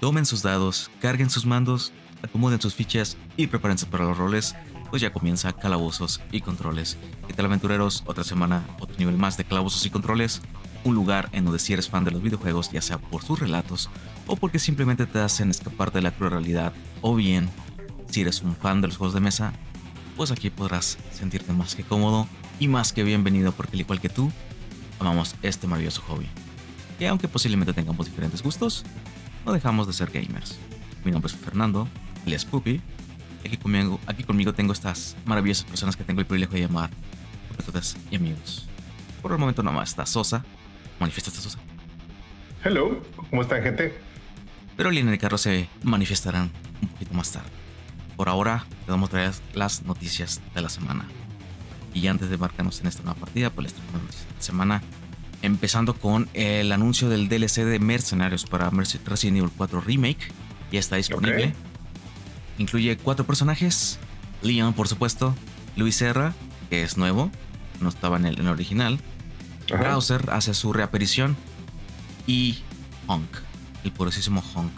tomen sus dados, carguen sus mandos, acomoden sus fichas y prepárense para los roles, pues ya comienza Calabozos y Controles. ¿Qué tal aventureros? Otra semana, otro nivel más de Calabozos y Controles, un lugar en donde si eres fan de los videojuegos, ya sea por sus relatos o porque simplemente te hacen escapar de la cruel realidad, o bien si eres un fan de los juegos de mesa, pues aquí podrás sentirte más que cómodo y más que bienvenido porque al igual que tú, amamos este maravilloso hobby. Y aunque posiblemente tengamos diferentes gustos, no dejamos de ser gamers. Mi nombre es Fernando, es Puppy. Aquí conmigo, aquí conmigo tengo estas maravillosas personas que tengo el privilegio de llamar competidores y amigos. Por el momento nomás está Sosa. Manifiesta Sosa. Hello, ¿cómo están gente? Pero Lina y Carlos se manifestarán un poquito más tarde. Por ahora, te vamos a traer las noticias de la semana. Y antes de embarcarnos en esta nueva partida, pues les traigo noticias de la semana. Empezando con el anuncio del DLC de Mercenarios para Resident Evil 4 Remake. Ya está disponible. Incluye cuatro personajes. Leon, por supuesto. Luis Serra, que es nuevo. No estaba en el, original. Browser hace su reaparición. Y Honk, el poderosísimo Honk.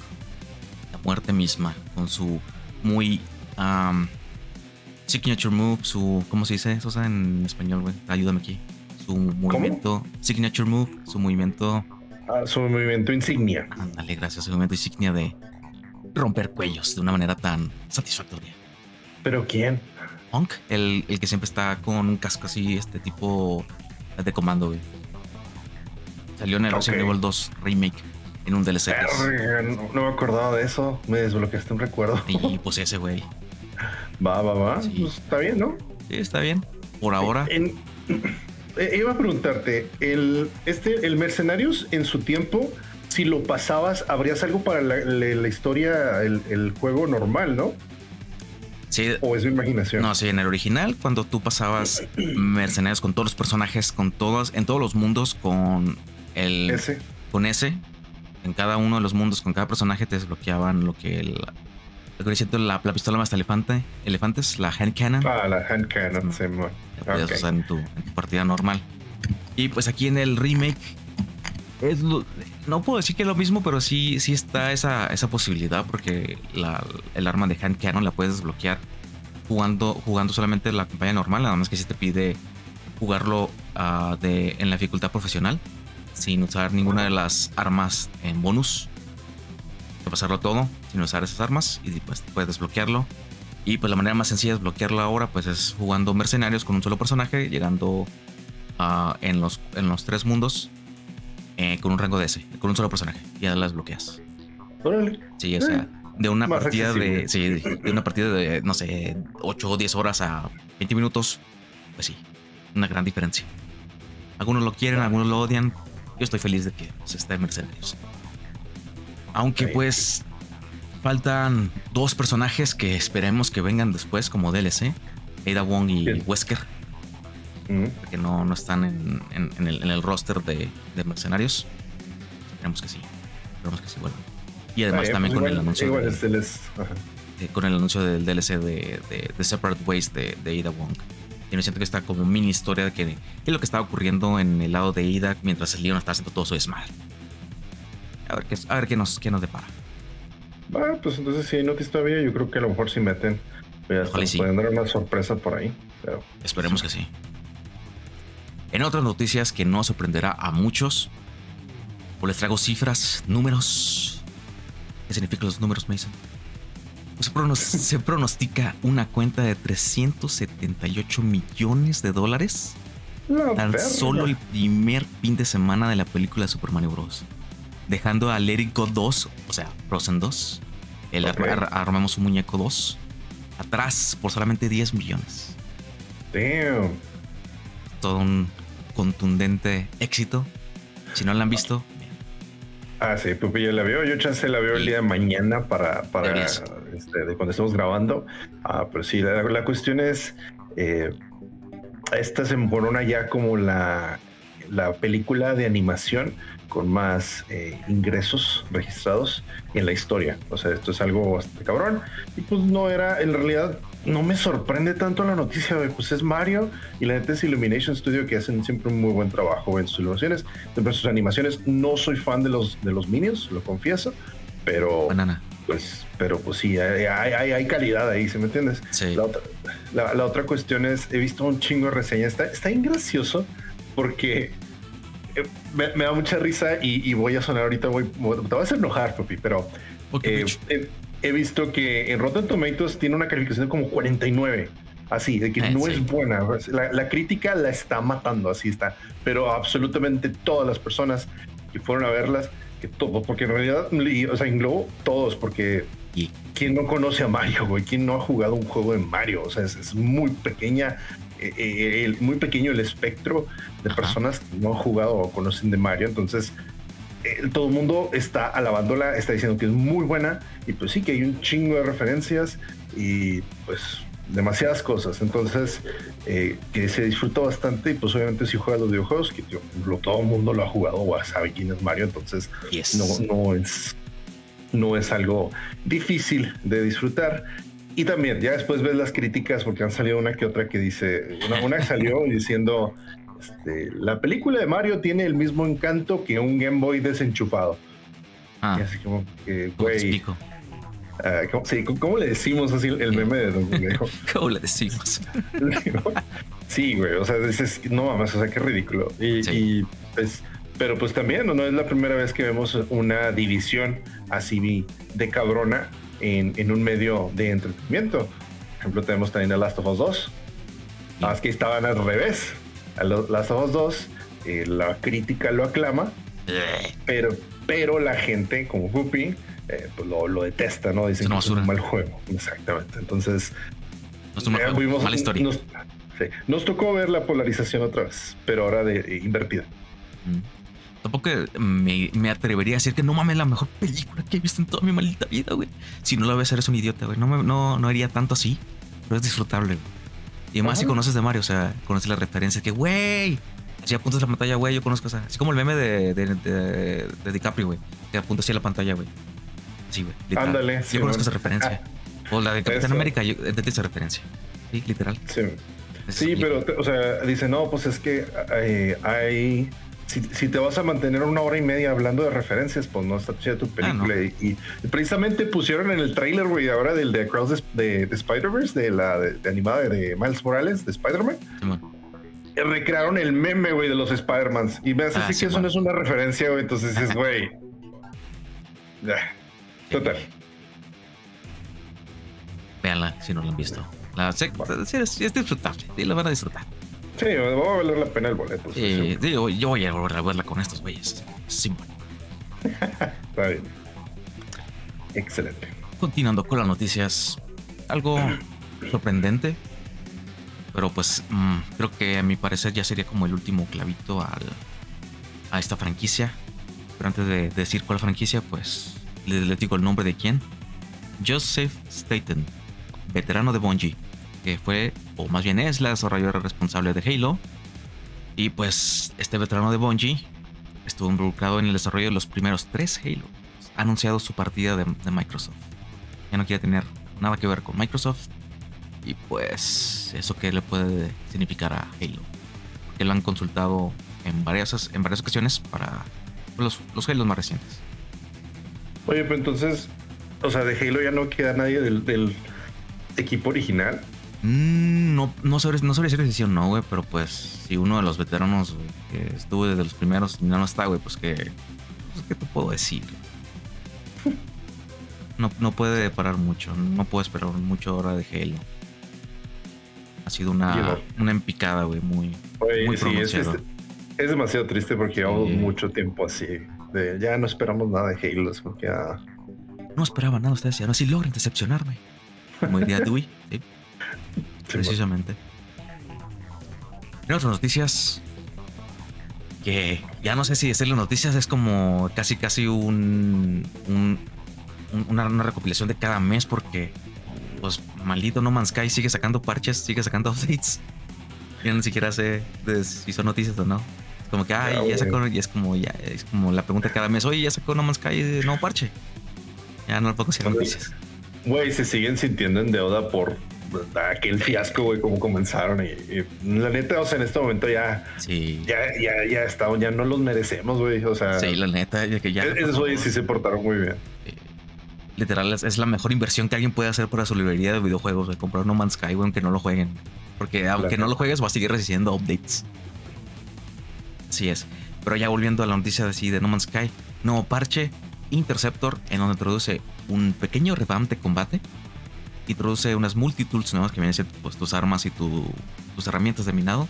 La muerte misma, con su muy signature move, su. ¿Cómo se dice eso en español, güey? Ayúdame aquí. Su movimiento. Signature move, su movimiento. Ah, su movimiento insignia. Ándale, gracias. Su movimiento insignia de romper cuellos de una manera tan satisfactoria. ¿Pero quién? Honk, el, que siempre está con un casco así, este tipo de comando, güey. Salió en el Resident Evil 2 Remake en un DLC. No, me acordaba de eso. Me desbloqueaste un recuerdo. Y pues ese, güey. Va, va, va. Pues, está bien, ¿no? Sí, está bien. Por ahora. Eh, iba a preguntarte, el, este, el Mercenarios en su tiempo si lo pasabas, habrías algo para la, historia, el, juego normal, ¿no? Sí. ¿O es mi imaginación? No, sí, en el original, cuando tú pasabas mercenarios con todos los personajes, con todos, en todos los mundos, con el. Con ese. En cada uno de los mundos, con cada personaje te desbloqueaban lo que el. La, la pistola más elefante, elefantes, la hand cannon. Ah, la hand cannon, La usar en tu, en tu partida normal. Y pues aquí en el remake no puedo decir que es lo mismo, pero sí, sí está esa, esa posibilidad porque el arma de hand cannon la puedes desbloquear jugando, jugando solamente la campaña normal, nada más que si te pide jugarlo ah, de, en la dificultad profesional sin usar ninguna de las armas en bonus. Pasarlo todo sin usar esas armas y pues puedes desbloquearlo. Y pues la manera más sencilla de desbloquearlo ahora pues es jugando mercenarios con un solo personaje, llegando uh, en, los, en los tres mundos eh, con un rango de ese, con un solo personaje. Ya las bloqueas. Sí, o sea, de una partida de, sí, de una partida de, no sé, 8 o 10 horas a 20 minutos, pues sí, una gran diferencia. Algunos lo quieren, algunos lo odian. Yo estoy feliz de que se esté en Mercenarios. Aunque pues faltan dos personajes que esperemos que vengan después como DLC, Ada Wong y Wesker que no, no están en, el, roster de, mercenarios. Esperemos que sí. Esperemos que sí vuelvan. Y además también con, el anuncio de, eh, con el anuncio del DLC de, de, Separate Ways de, de Ada Wong. Y me siento que está como mini historia de que, es lo que estaba ocurriendo en el lado de Ida mientras el Leon está haciendo todo su desmadre. A ver qué, a ver qué nos, qué nos depara. Ah, pues entonces si no todavía, yo creo que a lo mejor si meten. Pues pueden dar una sorpresa por ahí. Pero, Esperemos que sí. En otras noticias que no sorprenderá a muchos, pues les traigo cifras, números. ¿Qué significan los números, Mason? Pues se, pronostica una cuenta de 378 millones de dólares tan solo el primer fin de semana de la película de Super Mario Bros. Dejando a Let It Go 2, o sea, Frozen 2, el Armamos un Muñeco 2, atrás por solamente 10 millones. Damn. Todo un contundente éxito. Si no la han visto, Ah, sí, Pupi, yo la veo. Yo chance la veo el día de mañana para, para este, de cuando estemos grabando. Ah, pero sí, la, cuestión es. Eh, esta se emborona ya como la, la película de animación con más eh, ingresos registrados en la historia. O sea, esto es algo bastante cabrón. Y pues no era, en realidad, no me sorprende tanto la noticia, pues es Mario y la neta es Illumination Studio que hacen siempre un muy buen trabajo en sus ilustraciones, en sus animaciones. No soy fan de los, de los Minions, lo confieso, pero pues, pero pues sí, hay, hay, calidad ahí, ¿se me entiendes? Sí. La otra, cuestión es, he visto un chingo de reseñas, está, está ingracioso porque eh, me, da mucha risa y, voy a sonar ahorita, voy, te vas a enojar, papi, pero eh, he, visto que en Rotten Tomatoes tiene una calificación de como 49. Así, de que ah, no es buena. La, crítica la está matando, así está. Pero absolutamente todas las personas que fueron a verlas, que todo, porque en realidad, o sea, englobo todos, porque ¿quién no conoce a Mario, güey? ¿Quién no ha jugado un juego de Mario? O sea, es, muy pequeña, eh, eh, muy pequeño el espectro de personas que no han jugado o conocen de Mario. Entonces, eh, todo el mundo está alabándola, está diciendo que es muy buena y pues sí que hay un chingo de referencias y pues demasiadas cosas. Entonces, eh, que se disfruta bastante. Y pues, obviamente, si juegas los videojuegos, que todo el mundo lo ha jugado o sabe quién es Mario. Entonces, no, no, es, no es algo difícil de disfrutar. Y también, ya después ves las críticas, porque han salido una que otra que dice, una, una salió diciendo. Este, la película de Mario tiene el mismo encanto que un Game Boy desenchufado. Ah, y así como que, güey, Ah, ¿cómo, sí, ¿cómo, le decimos así el meme de Don ¿Cómo le decimos? sí, güey, o sea, dices, no mames, o sea, qué ridículo. Y, pues, pero pues también no, es la primera vez que vemos una división así de cabrona en, en un medio de entretenimiento. Por ejemplo, tenemos también a Last of Us 2. Más que estaban al revés. A Last of Us 2, eh, la crítica lo aclama, eh. pero, pero la gente, como Whoopi, eh, pues lo, detesta, ¿no? Dicen que es un mal juego. Exactamente. Entonces, nos, mala historia. Nos, tocó ver la polarización otra vez, pero ahora de, invertida. Mm. Tampoco me, me, atrevería a decir que no mames la mejor película que he visto en toda mi maldita vida, güey. Si no la ves, eres un idiota, güey. No, no, no haría tanto así, pero es disfrutable, Y más si conoces de Mario, o sea, conoces la referencia que, güey, si apuntas la pantalla, güey, yo conozco, o sea, así como el meme de, de, de, de DiCaprio, güey, que apunta así a la pantalla, güey. Sí, güey. Ándale. Yo conozco esa referencia. Ah, o la de Capitán América, yo entendí esa referencia. Sí, literal. Sí. Sí, pero, o sea, dice, no, pues es que eh, hay. Si, te vas a mantener una hora y media hablando de referencias, pues no está chida tu ah, película. y, precisamente pusieron en el trailer, güey, ahora del de Across de, Spider-Verse, de la de, animada de Miles Morales, de Spider-Man. recrearon el meme, güey, de los Spider-Mans. Y me hace así que eso no es una referencia, güey. Entonces es, güey. Total. Véanla si no la han visto. La, sí, es, disfrutable. Sí, la van a disfrutar. Sí, va a valer la pena el boleto. Sí, yo, voy a volver a verla con estos güeyes. Sí, Está bien. Excelente. Continuando con las noticias, algo sorprendente, pero pues mm, creo que a mi parecer ya sería como el último clavito al, a esta franquicia. Pero antes de decir cuál franquicia, pues les, digo el nombre de quién. Joseph Staten, veterano de Bungie, que fue, o más bien es la desarrolladora responsable de Halo. Y pues este veterano de Bungie estuvo involucrado en el desarrollo de los primeros tres Halo. Ha anunciado su partida de, Microsoft. Ya no quiere tener nada que ver con Microsoft. Y pues eso que le puede significar a Halo. Que lo han consultado en varias, en varias ocasiones para los, los Halo más recientes. Oye, pero entonces, o sea, de Halo ya no queda nadie del, equipo original. Mm, no, no sobre, no sobre decisión, no, güey, pero pues si uno de los veteranos que estuvo desde los primeros no, no está, güey, pues que, pues, ¿qué te puedo decir? No, no puede parar mucho, no puedo esperar mucho ahora de Halo. Ha sido una, una empicada, güey, muy, muy sí, es, es, demasiado triste porque llevamos mucho tiempo así ya no esperamos nada de Halo, porque No esperaba nada ustedes, ya no si logran decepcionarme. Como diría Dewey, ¿sí? Precisamente. En otras noticias, que ya no sé si decirle noticias, es como casi casi un, una, recopilación de cada mes porque pues maldito No Man's Sky sigue sacando parches, sigue sacando updates. Ya ni siquiera sé si son noticias o no. Como que, ay, ya sacó, y es como, ya, es como la pregunta cada mes, oye, ya sacó No Man's Sky de nuevo parche. Ya no lo puedo noticias. Güey, se siguen sintiendo en deuda por aquel fiasco, güey, como comenzaron. Y, la neta, o sea, en este momento ya, sí. ya, ya, ya ya no los merecemos, güey. O sea, sí, la neta, ya que ya. Esos güeyes sí se portaron muy bien. literal, es, la mejor inversión que alguien puede hacer para su librería de videojuegos, de comprar No Man's Sky, aunque no lo jueguen. Porque aunque no lo juegues, va a seguir recibiendo updates. Así es. Pero ya volviendo a la noticia de, así de No Man's Sky, nuevo parche, Interceptor, en donde introduce un pequeño revamp de combate. Introduce unas multitools nuevas que vienen siendo pues, tus armas y tus herramientas de minado.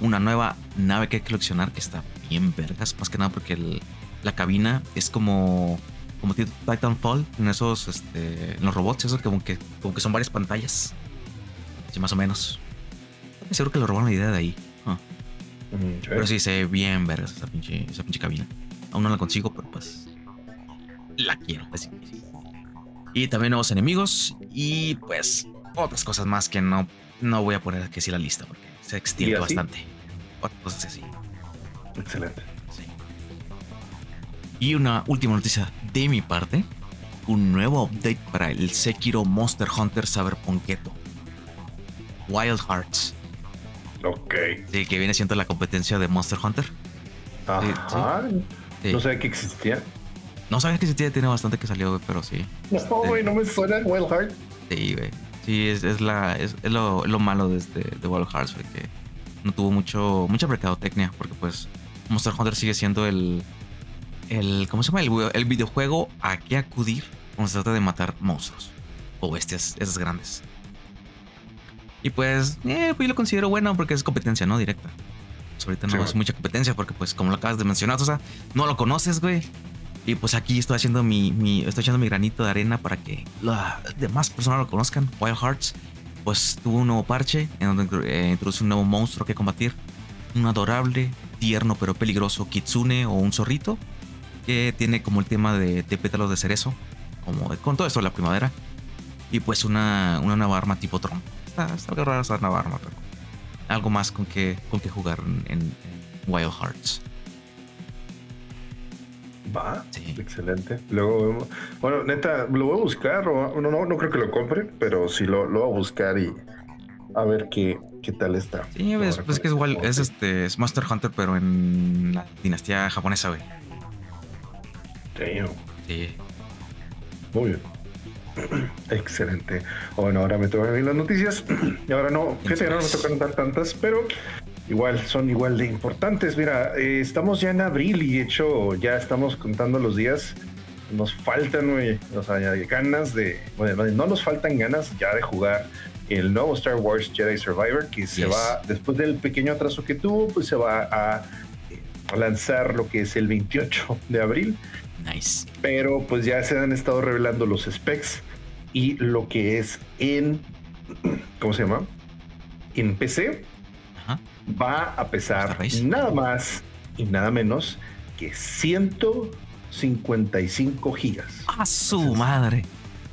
Una nueva nave que hay que coleccionar que está bien vergas, más que nada porque la cabina es como como Titanfall en esos este, en los robots, eso como que como que son varias pantallas. Sí, más o menos. Seguro que lo robaron la idea de ahí. Ah. Pero sí, se ve bien vergas esa pinche, esa pinche cabina. Aún no la consigo, pero pues la quiero. Así. Y también nuevos enemigos y pues otras cosas más que no, no voy a poner aquí así la lista porque se extiende bastante. Otras cosas así. Excelente. Y una última noticia de mi parte. Un nuevo update para el Sekiro Monster Hunter Cyberpunketo. Wild Hearts. Ok. Sí, que viene siendo la competencia de Monster Hunter. Ajá. No sabía que existía. No sabía que existía, tiene bastante que salió, pero sí. No, este, güey, no me suena Wild Hearts. Sí, güey. Sí, es, la, es, lo, malo de, este, de Wild Hearts, que no tuvo mucho, mucha mercadotecnia, porque pues Monster Hunter sigue siendo el, el ¿cómo se llama? El, el videojuego a qué acudir cuando se trata de matar monstruos o bestias, esas grandes. Y pues, eh, pues yo lo considero bueno porque es competencia, ¿no? Directa. Pues ahorita no es mucha competencia porque, pues, como lo acabas de mencionar, o sea, no lo conoces, güey. Y pues aquí estoy haciendo mi, mi estoy echando mi granito de arena para que las demás personas lo conozcan. Wild Hearts, pues tuvo un nuevo parche en donde eh, introduce un nuevo monstruo que combatir. Un adorable, tierno pero peligroso kitsune o un zorrito que tiene como el tema de, pétalos de cerezo, como con todo esto de la primavera. Y pues una, una nueva arma tipo Tron. Está, está rara esa nueva arma, pero algo más con que, con que jugar en, Wild Hearts. Va, sí. excelente. Luego vemos. Bueno, neta, lo voy a buscar. O, no, no, no creo que lo compre, pero sí lo, lo voy a buscar y a ver qué, qué tal está. Sí, es, pues, que es, igual, es este es Monster Hunter, pero en la dinastía japonesa, güey. Sí. Muy bien. Excelente. Bueno, ahora me toca ver las noticias. Y ahora no, fíjate, no me toca contar tantas, pero igual son igual de importantes. Mira, eh, estamos ya en abril y de hecho ya estamos contando los días. Nos faltan, o sea, ganas de. Bueno, no nos faltan ganas ya de jugar el nuevo Star Wars Jedi Survivor, que se va, después del pequeño atraso que tuvo, pues se va a lanzar lo que es el 28 de abril. Nice. Pero pues ya se han estado revelando los specs y lo que es en, ¿cómo se llama? En PC va a pesar nada más y nada menos que 155 gigas. A su madre.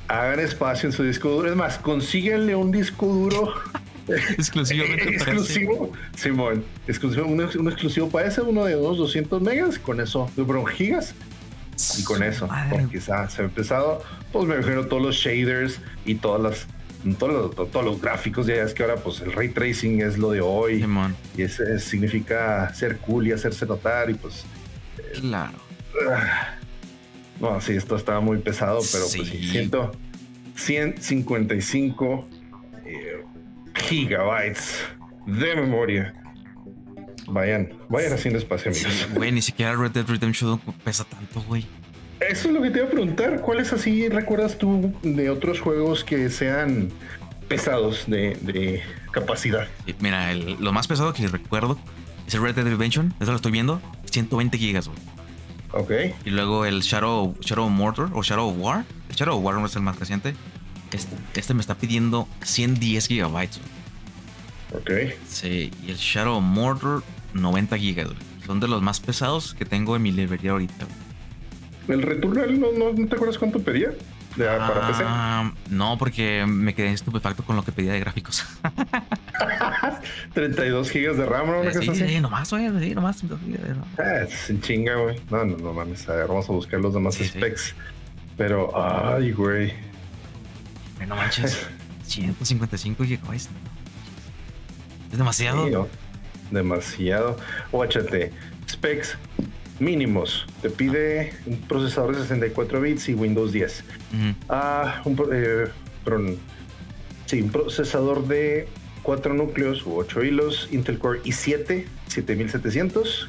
Hagan espacio en su disco duro. Es más, consíguenle un disco duro exclusivamente exclusivo, Simón, exclusivo, un, exclusivo para ese, uno de unos 200 megas, con eso, de gigas, y con eso, quizás se ha empezado, pues me imagino todos los shaders y todas las todos los, todos los gráficos, ya es que ahora pues el ray tracing es lo de hoy y ese significa ser cool y hacerse notar y pues claro. no, sí, esto estaba muy pesado, pero pues siento 155 eh, gigabytes de memoria Vayan, vayan haciendo espacio, amigos. güey, ni siquiera Red Dead Redemption pesa tanto, güey. Eso es lo que te iba a preguntar. ¿Cuáles así recuerdas tú de otros juegos que sean pesados de, capacidad? Mira, lo más pesado que recuerdo es el Red Dead Redemption. Eso lo estoy viendo. 120 gigas, güey. Ok. Y luego el Shadow, Shadow Mortar o Shadow of War. El Shadow of War no es el más reciente. Este, este me está pidiendo 110 gigabytes. Ok. Sí, y el Shadow Mortar 90 gigas, Son de los más pesados que tengo en mi librería ahorita. ¿El Returnal no, no, te acuerdas cuánto pedía? De, para PC. Ah, no, porque me quedé estupefacto con lo que pedía de gráficos. 32 gigas de RAM, ¿no? Sí, sí, nomás, güey, sí, nomás. Ah, sin chinga, güey. No, no, no mames. A ver, vamos a buscar los demás specs. Pero, ay, güey. No manches. 155 gigabytes. Es demasiado. demasiado. Guáchate. Specs mínimos. Te pide un procesador de 64 bits y Windows 10. Ah, un, eh, sí, un procesador de 4 núcleos u 8 hilos, Intel Core i7 7700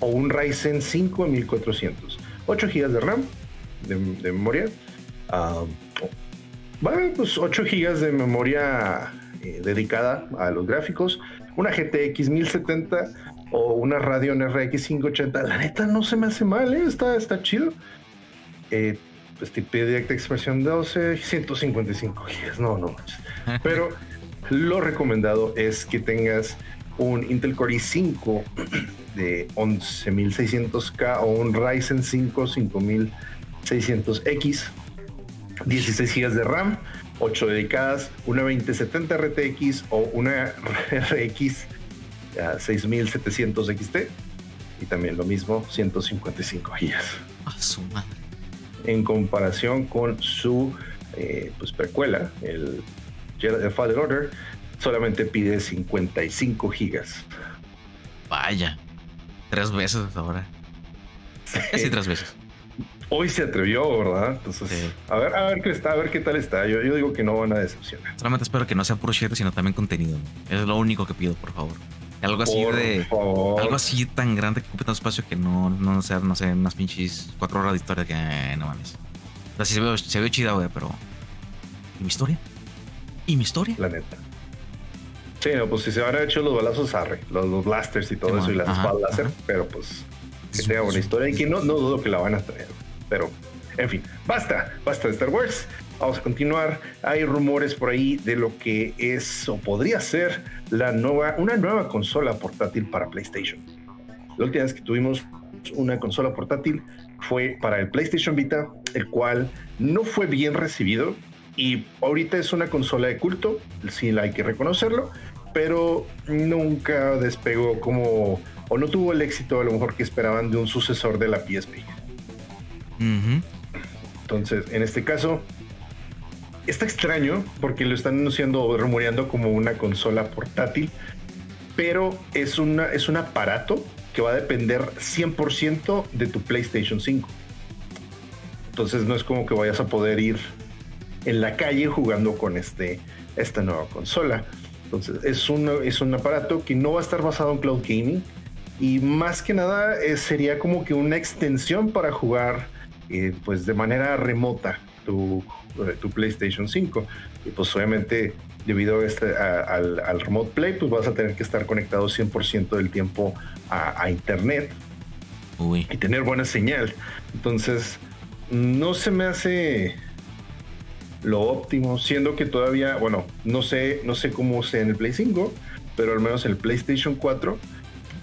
o un Ryzen 5 1400. 8 GB de RAM de, memoria. Uh, pues 8 GB de memoria eh, dedicada a los gráficos. Una GTX 1070 o una Radeon RX 580. La neta no se me hace mal, ¿eh? está, está chido. Eh, pues tipo Direct Expresión 12, 155 GB. No, no Pero lo recomendado es que tengas un Intel Core i5 de 11600K o un Ryzen 5 5600X, 16 GB de RAM, 8 dedicadas, una 2070 RTX o una RX 6700 XT y también lo mismo 155 GB. En comparación con su eh, pues precuela, el Jedi Fallen Order, solamente pide 55 gigas. Vaya, tres veces ahora. Sí, tres veces. Hoy se atrevió, ¿verdad? Entonces, a ver, a ver qué está, a ver qué tal está. Yo, yo digo que no van a decepcionar. Solamente espero que no sea puro sino también contenido. Es lo único que pido, por favor. Algo así de. Algo así tan grande que ocupe tanto espacio que no, no sea, no sé, unas pinches cuatro horas de historia que eh, no mames. O sea, sí se ve, se ve chida, güey, pero. ¿Y mi historia? ¿Y mi historia? La neta. Sí, no, pues si se habrá hecho los balazos arre, los, blasters y todo eso y las espadas láser, pero pues que tenga una historia y que no, no dudo que la van a traer. Pero, en fin, basta, basta de Star Wars. Vamos a continuar. Hay rumores por ahí de lo que es o podría ser la nueva, una nueva consola portátil para PlayStation. La última vez que tuvimos una consola portátil fue para el PlayStation Vita, el cual no fue bien recibido y ahorita es una consola de culto, sí hay que reconocerlo, pero nunca despegó como, o no tuvo el éxito a lo mejor que esperaban de un sucesor de la PSP. Entonces, en este caso, está extraño porque lo están anunciando o rumoreando como una consola portátil, pero es, es un aparato que va a depender 100% de tu PlayStation 5. Entonces no es como que vayas a poder ir en la calle jugando con este, esta nueva consola. Entonces, es un, es un aparato que no va a estar basado en cloud gaming y más que nada eh, sería como que una extensión para jugar eh, pues de manera remota tu, eh, tu, PlayStation 5. Y pues obviamente debido a este, al, al, remote play, pues vas a tener que estar conectado 100% del tiempo a, internet y tener buena señal. Entonces, no se me hace lo óptimo, siendo que todavía, bueno, no sé, no sé cómo sea en el Play 5, pero al menos en el PlayStation 4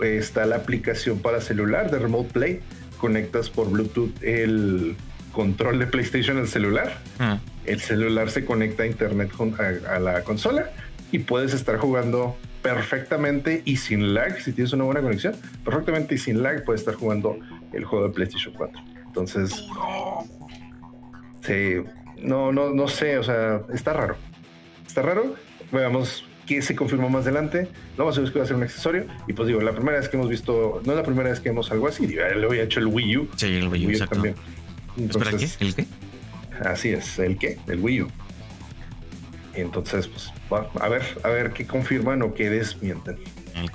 eh, está la aplicación para celular de Remote Play. Conectas por Bluetooth el control de PlayStation al celular. Ah. El celular se conecta a internet a, a, la consola y puedes estar jugando perfectamente y sin lag, si tienes una buena conexión, perfectamente y sin lag puedes estar jugando el juego de PlayStation 4. Entonces, sí, no, no, no sé, o sea, está raro. Está raro. Veamos qué se confirmó más adelante. Lo más seguro es que va a ser un accesorio. Y pues digo, la primera vez que hemos visto, no es la primera vez que vemos algo así. Digo, le había hecho el Wii U. Sí, el Wii U, exacto. también. ¿Qué? ¿El qué? Así es, ¿el qué? El Wii U. Entonces, pues, va, a ver, a ver qué confirman o qué desmienten.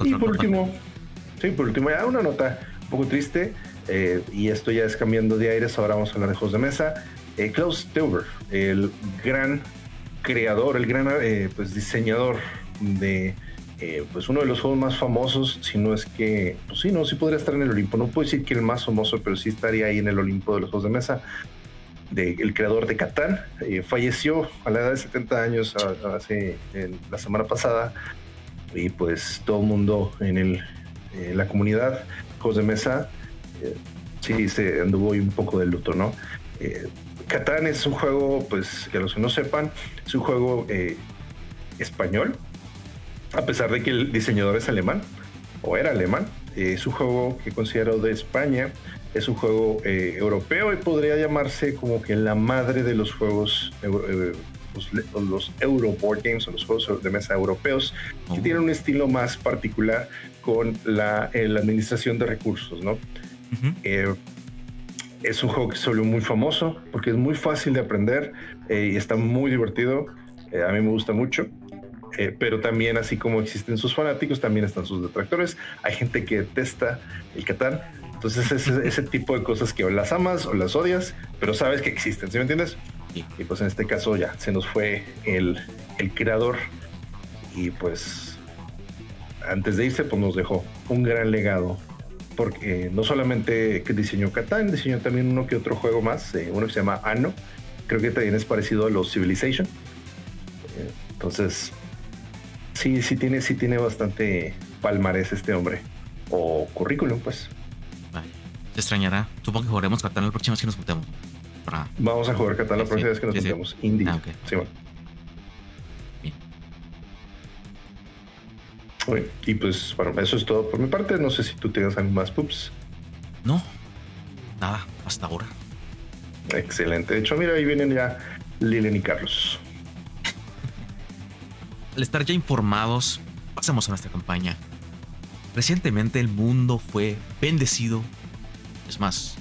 Y por último, sí, por último, ya una nota un poco triste. Eh, y esto ya es cambiando de aires. Ahora vamos a hablar de juegos de mesa. Eh, Klaus Teuber, el gran creador, el gran eh, pues, diseñador de eh, pues uno de los juegos más famosos, si no es que, pues sí, no, sí podría estar en el Olimpo. No puedo decir que el más famoso, pero sí estaría ahí en el Olimpo de los juegos de mesa. De, el creador de Catán, falleció a la edad de 70 años hace la semana pasada y pues todo el mundo en el, la comunidad juegos de mesa sí se anduvo un poco de luto, ¿no? Catán es un juego, pues que los que no sepan, es un juego eh, español, a pesar de que el diseñador es alemán, o era alemán. Eh, es un juego que considero de España, es un juego eh, europeo y podría llamarse como que la madre de los juegos, los, los Euroboard Games o los juegos de mesa europeos, que tienen un estilo más particular con la, la administración de recursos, ¿no? Eh, es un juego que se volvió muy famoso porque es muy fácil de aprender eh, y está muy divertido. Eh, a mí me gusta mucho. Pero también, así como existen sus fanáticos, también están sus detractores. Hay gente que detesta el Catán. Entonces, es ese tipo de cosas que o las amas o las odias, pero sabes que existen. ¿Sí me entiendes? Y pues en este caso ya se nos fue el, el creador y pues antes de irse pues nos dejó un gran legado porque no solamente que diseñó Catán, diseñó también uno que otro juego más, eh, uno que se llama Anno, creo que también es parecido a los Civilization. Eh, entonces, sí, sí tiene, sí tiene bastante palmarés este hombre, o currículum, pues. te extrañará. Supongo que jugaremos Catán la próxima vez que nos juntemos. Vamos a jugar Catán la próxima vez que nos juntemos. Indie. Ah, sí, bueno. y pues bueno, eso es todo por mi parte. No sé si tú tengas algo más, Pups. No, nada, hasta ahora. Excelente. De hecho, mira, ahí vienen ya Lilian y Carlos. Al estar ya informados, pasemos a nuestra campaña. Recientemente el mundo fue bendecido, es más,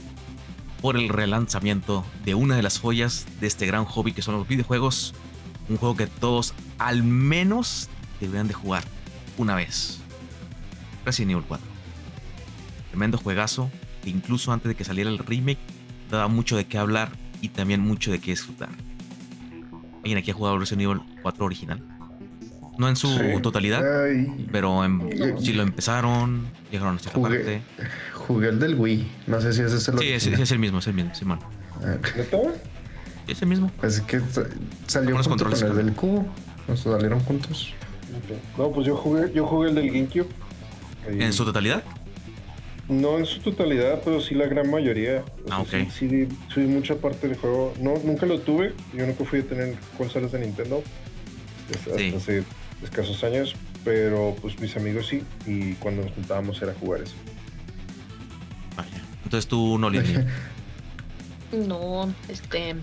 por el relanzamiento de una de las joyas de este gran hobby que son los videojuegos. Un juego que todos al menos deberían de jugar una vez. Resident Evil 4. Tremendo juegazo que incluso antes de que saliera el remake daba mucho de qué hablar y también mucho de qué disfrutar. ¿Alguien aquí ha jugado Resident Evil 4 original? No en su totalidad, pero si lo empezaron, llegaron a esta jugué, parte. Jugué el del Wii, no sé si ese es el Sí, es, es, el mismo, es el mismo, Simón. todo? Es el mismo. Pues es que salió junto con el del cubo, nos salieron juntos. No, pues yo jugué, yo jugué el del GameCube. ¿En su totalidad? No en su totalidad, pero sí la gran mayoría. ah, ok. Sí, sí, mucha parte del juego. No, nunca lo tuve. Yo nunca fui a tener consolas de Nintendo. Hasta hace escasos años. Pero pues mis amigos sí. Y cuando nos juntábamos era jugar eso. Vaya. Entonces tú no, le No, este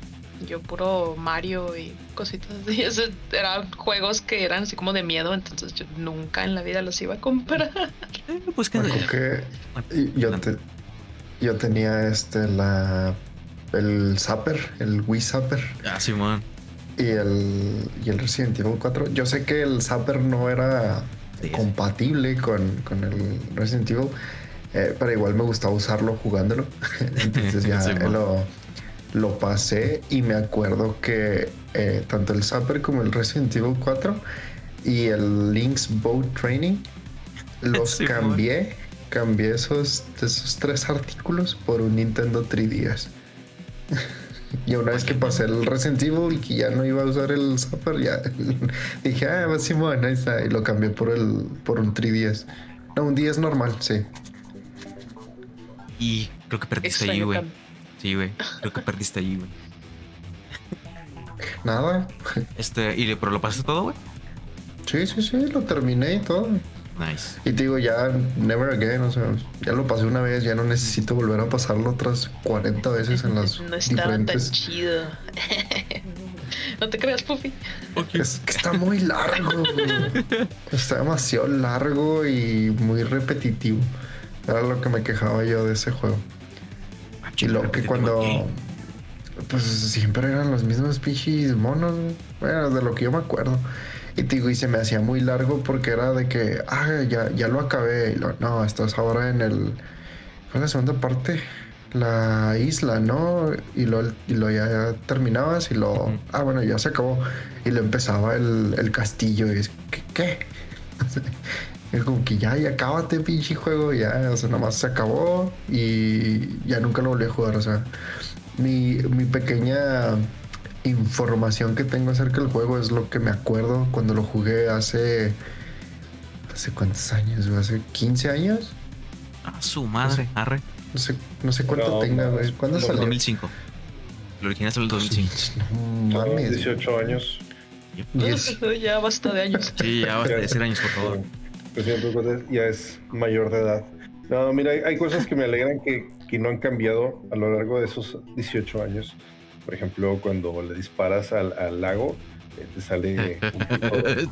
yo puro Mario y cositas así. eran juegos que eran así como de miedo, entonces yo nunca en la vida los iba a comprar. Eh, pues que, yo, yo tenía este la el Zapper, el Wii Zapper. Ah, sí, man. Y el, y el Resident Evil 4. Yo sé que el Zapper no era compatible con, con, el Resident Evil, eh, pero igual me gustaba usarlo jugándolo. Entonces ya lo, lo pasé y me acuerdo que eh, tanto el Zapper como el Resident Evil 4 y el Link's Boat Training los cambié. Cambié esos, esos tres artículos por un Nintendo 3DS. Y una vez que pasé el Resident Evil y que ya no iba a usar el Zapper, ya dije, ah, va Simón, ahí está. Y lo cambié por el por un 3DS. No, un 10 normal, sí. Y creo que perdiste ahí, güey. Sí, güey. Creo que perdiste ahí, güey. Nada. Este, ¿y, ¿pero lo pasaste todo, güey? Sí, sí, sí, lo terminé y todo. Nice. Y te digo, ya, never again, o sea, ya lo pasé una vez, ya no necesito volver a pasarlo otras 40 veces en las No estaba tan chido. no te creas, Puffy. Es que está muy largo, güey. Está demasiado largo y muy repetitivo. Era lo que me quejaba yo de ese juego. Y lo que cuando. Pues siempre eran los mismos pinches monos, bueno, de lo que yo me acuerdo. Y te digo, y se me hacía muy largo porque era de que, ah, ya, ya lo acabé. Y lo, no, estás ahora en el. ¿Cuál es la segunda parte? La isla, ¿no? Y lo, y lo ya terminabas y lo. Ah, bueno, ya se acabó. Y lo empezaba el, el castillo. Y es, ¿qué? qué? Es como que ya, ya acábate, pinche juego, ya, o sea, nada más se acabó y ya nunca lo volví a jugar. O sea, mi, mi pequeña información que tengo acerca del juego es lo que me acuerdo cuando lo jugué hace. ¿Hace cuántos años? ¿Hace 15 años? A su madre, arre. No sé, no sé cuánto tenga, güey. ¿Cuándo salió? 2005. Lo original salió el 2005. No, mames. 18 años. ya basta de años. Sí, ya basta de ser años, por favor ya es mayor de edad. No, mira, hay, cosas que me alegran que, que, no han cambiado a lo largo de esos 18 años. Por ejemplo, cuando le disparas al, al lago, eh, te sale un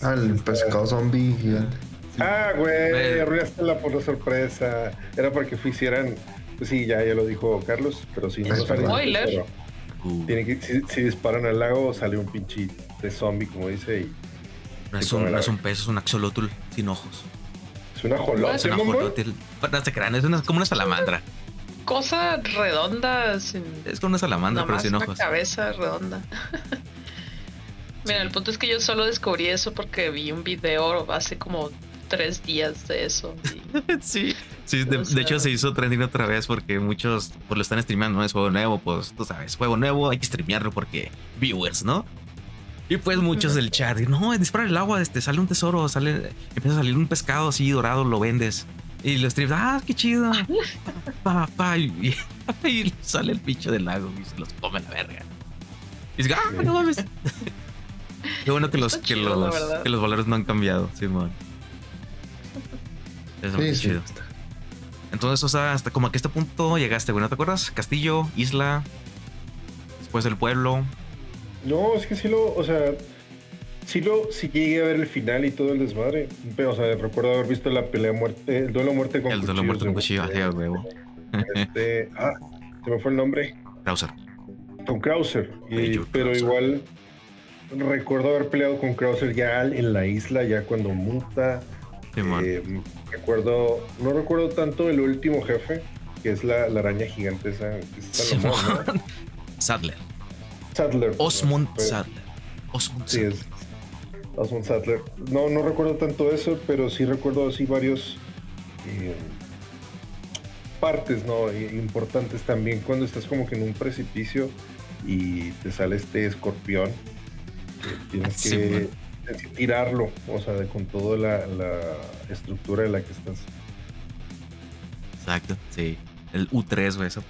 Al pescado zombie gigante. Ah, güey, arruinaste la por la sorpresa. Era para que hicieran. Pues sí, ya, ya lo dijo Carlos, pero sí, no Spoiler. Uh. Tiene que, si, disparan al lago, sale un pinche de zombie, como dice. Y, no, es un, no es un pez, es un axolotl sin ojos. Es una ajolote. Es una ajolote. No se crean, es como una salamandra. Cosa redonda. Sin... Es como una salamandra, pero sin ojos. Una cabeza redonda. Mira, el punto es que yo solo descubrí eso porque vi un video hace como tres días de eso. sí, sí de, hecho se hizo trending otra vez porque muchos pues lo están streamando, ¿no? Es juego nuevo, pues tú sabes, juego nuevo, hay que streamearlo porque viewers, ¿no? Y pues muchos del chat, no, dispara el agua, este, sale un tesoro, sale, empieza a salir un pescado así dorado, lo vendes. Y los streams, ah, qué chido. pa, pa, y, sale el pinche del lago y se los come la verga. Y dice, ah, no mames. Qué bueno que los, que, los, que los valores no han cambiado, Simón. Es muy chido. Entonces, o sea, hasta como a que este punto llegaste, güey, ¿no te acuerdas? Castillo, isla, después del pueblo. No, es que sí lo, o sea, sí lo, sí llegué a ver el final y todo el desmadre. Pero, o sea, recuerdo haber visto la pelea muerte, el duelo muerte con El duelo muerte con cuchillo, así huevo. Este, ah, se me fue el nombre. Krauser. Con Krauser. pero igual recuerdo haber peleado con Krauser ya en la isla, ya cuando muta. Eh, recuerdo, no recuerdo tanto el último jefe, que es la, araña gigante esa. Sadler. Sadler. Osmond Sadler. Osmond sí, Sadler. No, no recuerdo tanto eso, pero sí recuerdo así varios eh, partes, ¿no? Importantes también cuando estás como que en un precipicio y te sale este escorpión tienes que tirarlo, o sea, con toda la, estructura de la que estás. Exacto, sí. El U3, güey, eso,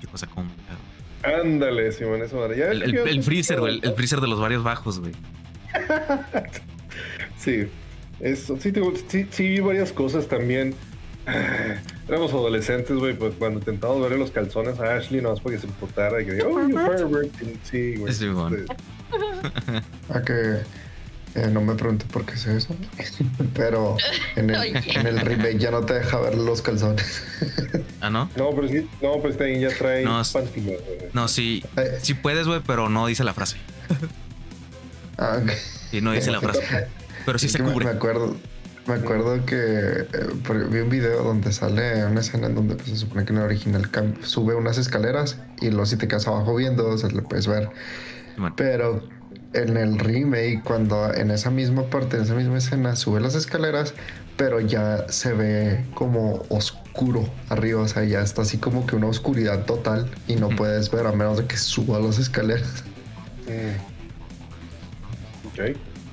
qué cosa complicada. Ándale, Simón, eso el, el, freezer, güey, el, freezer de los varios bajos, güey. sí, eso, sí, sí, sí, vi varias cosas también. Éramos adolescentes, güey, pues cuando intentamos verle los calzones a Ashley, no más porque se emputara y que diga, oh, you pervert. Sí, güey. Sí, este, a que eh, no me pregunte por qué es eso, pero en el, en el, remake ya no te deja ver los calzones. ¿Ah, no? No, pero sí, no, pues ahí ya trae no, No, sí, eh. sí puedes, güey, pero no dice la frase. Ah, okay. Sí, no dice la frase. Pero sí se cubre. Me acuerdo, me acuerdo que eh, vi un video donde sale una escena en donde pues, se supone que en el original sube unas escaleras y luego si te quedas abajo viendo, o sea, le puedes ver pero en el remake, cuando en esa misma parte, en esa misma escena, sube las escaleras, pero ya se ve como oscuro arriba, o sea, ya está así como que una oscuridad total y no puedes ver a menos de que suba las escaleras.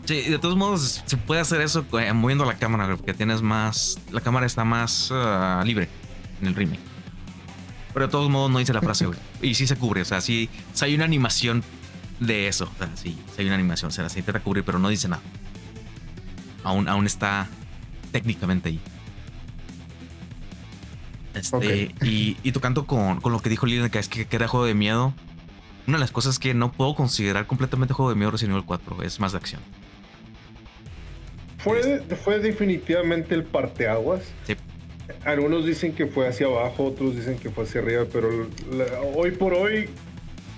Sí, de todos modos se puede hacer eso eh, moviendo la cámara, porque tienes más, la cámara está más ah, libre en el remake. Pero de todos modos no dice la frase, güey. Y sí se cubre, o sea, sí, hay una animación de eso. O sea, sí, hay una animación, o sea, se intenta cubrir, pero no dice nada. Aún, aún está técnicamente ahí. Este, y, y, tocando con, con, lo que dijo Lilian, que es que queda juego de miedo. Una de las cosas que no puedo considerar completamente juego de miedo Resident Evil 4 es más de acción. Fue, fue definitivamente el parteaguas. Sí. Algunos dicen que fue hacia abajo, otros dicen que fue hacia arriba, pero hoy por hoy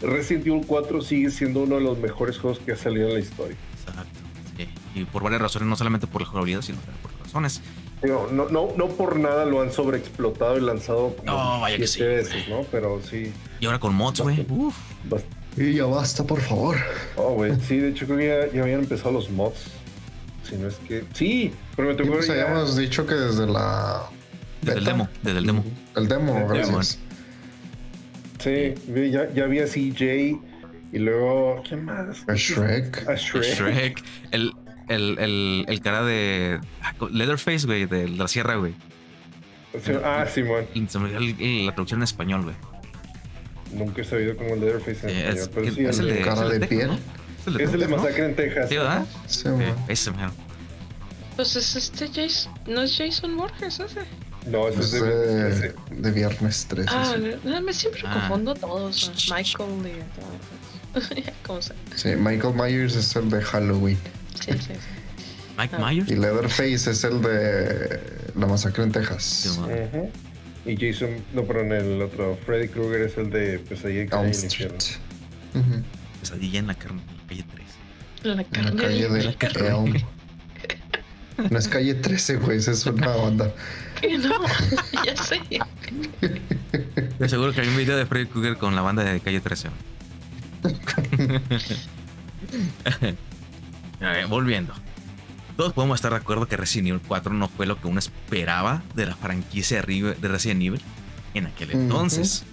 Resident Evil 4 sigue siendo uno de los mejores juegos que ha salido en la historia. Exacto. Sí. Y por varias razones, no solamente por la jugabilidad, sino por razones. No, no, no, por nada lo han sobreexplotado y lanzado como no, vaya que sí, veces, ¿no? Pero sí. Y ahora con mods, güey. Uf. Y ya basta, por favor. Oh, güey. Sí, de hecho creo que ya, habían empezado los mods. Si no es que. Sí, pero me tocó. Pues habíamos dicho que desde la. Desde el demo. Desde el demo. El demo, gracias. Sí, ya, ya vi a CJ y luego, ¿quién más? A Shrek. A Shrek. Shrek. El, el, el, el, cara de ah, Leatherface, güey, de la sierra, güey. Ah, Simón. Se me la traducción en español, güey. Nunca he sabido cómo Leatherface en español, pero sí, es el, de cara de, piel. Es el de, Masacre en Texas. Sí, ¿verdad? Sí, ese, Pues es este Jason, no es Jason Borges ese. No, ese es de, de, viernes 13. Ah, me siempre ah. confundo todos. Michael y ¿Cómo se Sí, Michael Myers es el de Halloween. Sí, sí, sí. Mike Ah. Myers. Y Leatherface es el de la masacre en Texas. Y Jason, no, perdón, el otro, Freddy Krueger es el de Pesadilla en Elm el Street. infierno. Ujú. Pesadilla en la carne, la calle 3. La En la carne calle de- de Elm. No es calle 13, güey, esa es una onda. Que no, ya sé. Te seguro que hay un video de Freddy Krueger con la banda de calle 13. A ver, volviendo. Todos podemos estar de acuerdo que Resident Evil 4 no fue lo que uno esperaba de la franquicia de Resident Evil en aquel entonces.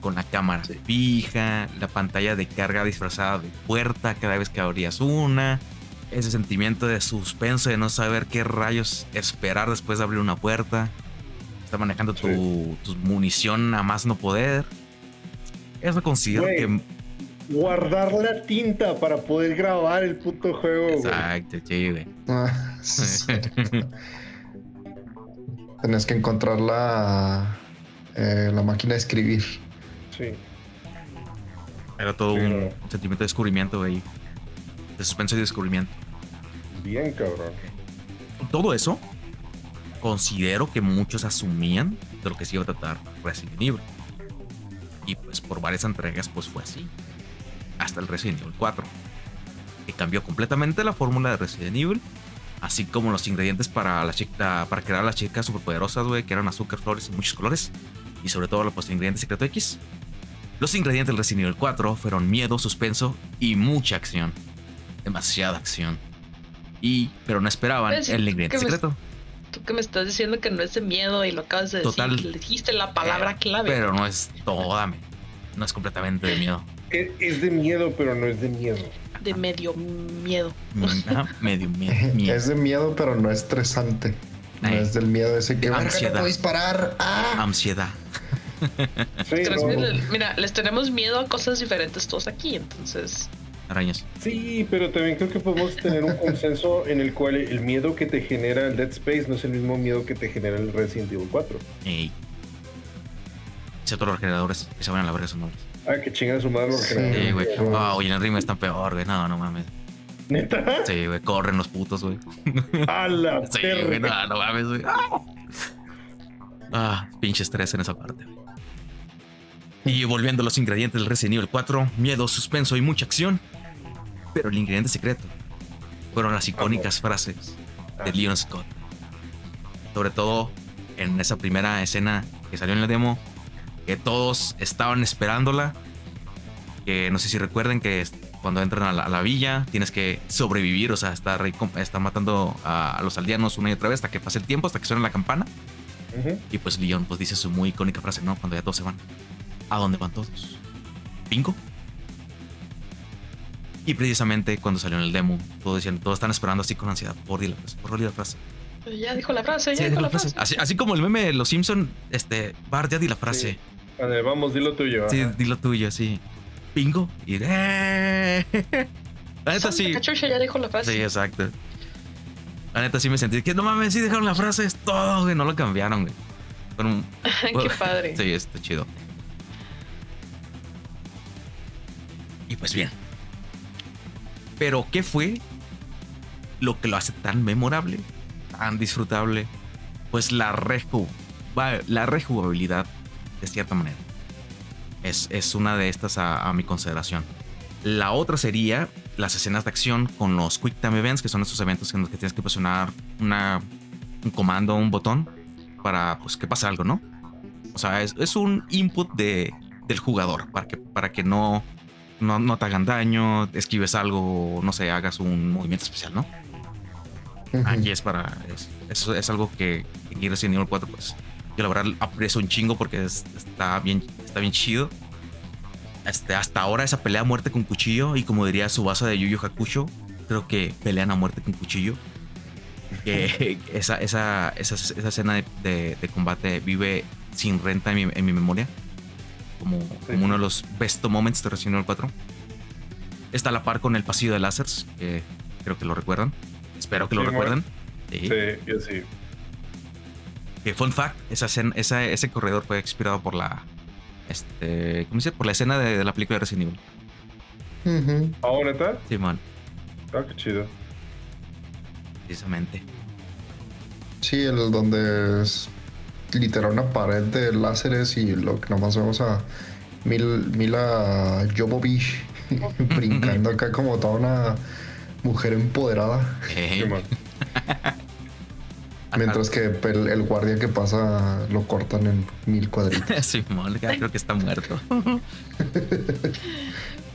Con la cámara fija, la pantalla de carga disfrazada de puerta cada vez que abrías una, ese sentimiento de suspenso de no saber qué rayos esperar después de abrir una puerta. Está manejando tu, tu munición a más no poder. Eso considero que. Guardar la tinta para poder grabar el puto juego. güey. Exacto, sí, güey. Ah, sí. Tenés que encontrar la, eh, la máquina de escribir. Sí. Era todo Sí, un sentimiento de descubrimiento, güey. De suspenso y descubrimiento. Bien, cabrón. Todo eso, considero que muchos asumían de lo que se iba a tratar Resident Evil. Y pues por varias entregas, pues fue así. Hasta el Resident Evil 4. Que cambió completamente la fórmula de Resident Evil. Así como los ingredientes para, la chica, para crear las chicas superpoderosas, güey, que eran azúcar, flores y muchos colores. Y sobre todo los ingredientes secreto X. Los ingredientes del Resident Evil 4 fueron miedo, suspenso y mucha acción. Demasiada acción. Y, pero no esperaban Pues, el ingrediente me- secreto. Tú que me estás diciendo que no es de miedo y lo acabas de Total. decir. Le dijiste la palabra clave. Pero no es toda. No es completamente de miedo. Es, es de miedo, pero no es de miedo. De medio miedo. Mm, medio miedo. miedo. Es de miedo, pero no estresante. No Ay. es del miedo ese que "Verga, no Ansiedad. puedo disparar. ¡Ah! Ansiedad. Sí, no. Transmite- Mira, les tenemos miedo a cosas diferentes todos aquí, entonces. Arañas. Sí, pero también creo que podemos tener un consenso en el cual el miedo que te genera el Dead Space no es el mismo miedo que te genera el Resident Evil 4. Ey. Excepto los generadores que se van a la verga esos nombres. Ah, que chingan su madre los Sí. Güey. Ah, oye, en el ritmo están peor, güey. No, no mames. ¿Neta? Sí, güey. Corren los putos, güey. A la Sí, perra. güey. No, no mames, güey. Ah. Ah, pinche estrés en esa parte, güey. Y volviendo a los ingredientes del Resident Evil 4, miedo, suspenso y mucha acción. Pero el ingrediente secreto fueron las icónicas frases de Leon Scott. Sobre todo en esa primera escena que salió en la demo, que todos estaban esperándola. Que no sé si recuerden que cuando entran a la, a la villa tienes que sobrevivir, o sea, estar, estar matando a, a los aldeanos una y otra vez hasta que pase el tiempo, hasta que suene la campana. Y pues Leon pues dice su muy icónica frase, ¿no? Cuando ya todos se van. ¿A dónde van todos? ¿Bingo? Y precisamente cuando salió en el demo, todos decían, todos están esperando así con ansiedad. Por di la frase, por di la frase. Ya dijo la frase, ya Sí, dijo di la frase. frase. Así, así como el meme de los Simpson, este, Bart, ya di la frase. Vale, vamos, dilo tuyo. Sí, ajá. di lo tuyo, sí. Bingo. Y ¡eh! La neta sí. Cachucha ya dijo la frase. Sí, exacto. La neta sí me sentí que no mames, sí dejaron la frase, es todo, güey. No lo cambiaron, güey. Fueron Qué padre. Sí, está chido. Y pues bien. Pero, ¿qué fue lo que lo hace tan memorable, tan disfrutable? Pues la, reju la rejugabilidad, de cierta manera. Es, es una de estas a, a mi consideración. La otra sería las escenas de acción con los Quick Time Events, que son estos eventos en los que tienes que presionar una, un comando, un botón, para pues, que pase algo, ¿no? O sea, es, es un input de, del jugador para que, para que no, no, no te hagan daño, esquives algo, no sé, hagas un movimiento especial, ¿no? Ujú. Aquí es para. Es, eso es algo que en Resident Evil 4, pues. Yo la verdad aprecio un chingo porque es- está, bien, está bien chido. Este, hasta ahora esa pelea a muerte con cuchillo y como diría su base de Yu Yu Hakusho, creo que pelean a muerte con cuchillo. Que esa, esa, esa, esa escena de, de- de combate vive sin renta en mi, en mi memoria. Como, como uno de los best moments de Resident Evil 4. Está a la par con el pasillo de lásers, que creo que lo recuerdan. Espero que lo recuerden. Sí. Sí, yo sí. Que fun fact, esa escena- esa- ese corredor fue inspirado por la. Este. ¿Cómo dice? Por la escena de, de la película de Resident Evil. Ujú. ¿Ah, neta? Sí, man. Ah, qué chido. Precisamente. Sí, el donde es literal una pared de láseres y lo que nomás vemos a Mil, Mila Jovovich brincando acá como toda una mujer empoderada. Mientras que el, guardia que pasa lo cortan en mil cuadritos. Simón, creo que está muerto.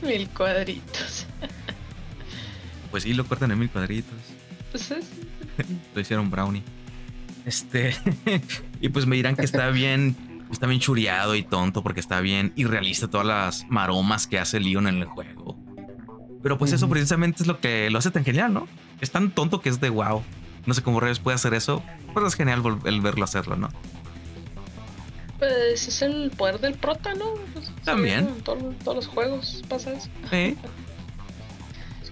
mil cuadritos. Pues sí, lo cortan en mil cuadritos. Pues es. lo hicieron brownie. Este. y pues me dirán que está bien. Está bien chureado y tonto porque está bien irrealista todas las maromas que hace Leon en el juego. Pero pues eso precisamente es lo que lo hace tan genial, ¿no? Es tan tonto que es de wow. No sé cómo Reyes puede hacer eso, pero es genial el verlo hacerlo, ¿no? Pues es el poder del prota, ¿no? Pues, También. en todos los juegos pasa eso. Sí.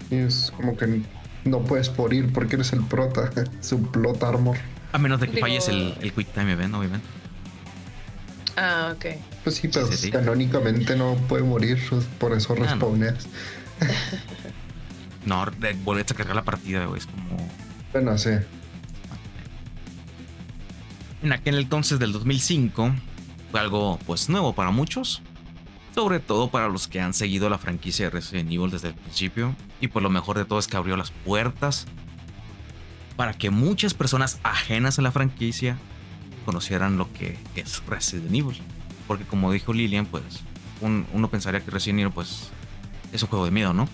es como que no puedes morir porque eres el prota, su plot armor. A menos de que falles el, el Quick Time Event, obviamente. Ah, ok. Pues sí, pero canónicamente no puede morir, por eso ah, respawneas. No, volver a cargar la partida, güey, es como bueno, sí. En aquel entonces del 2005 fue algo pues nuevo para muchos, sobre todo para los que han seguido la franquicia de Resident Evil desde el principio y por lo mejor de todo es que abrió las puertas para que muchas personas ajenas a la franquicia conocieran lo que es Resident Evil. Porque como dijo Lilian, pues uno pensaría que Resident Evil pues es un juego de miedo, ¿no?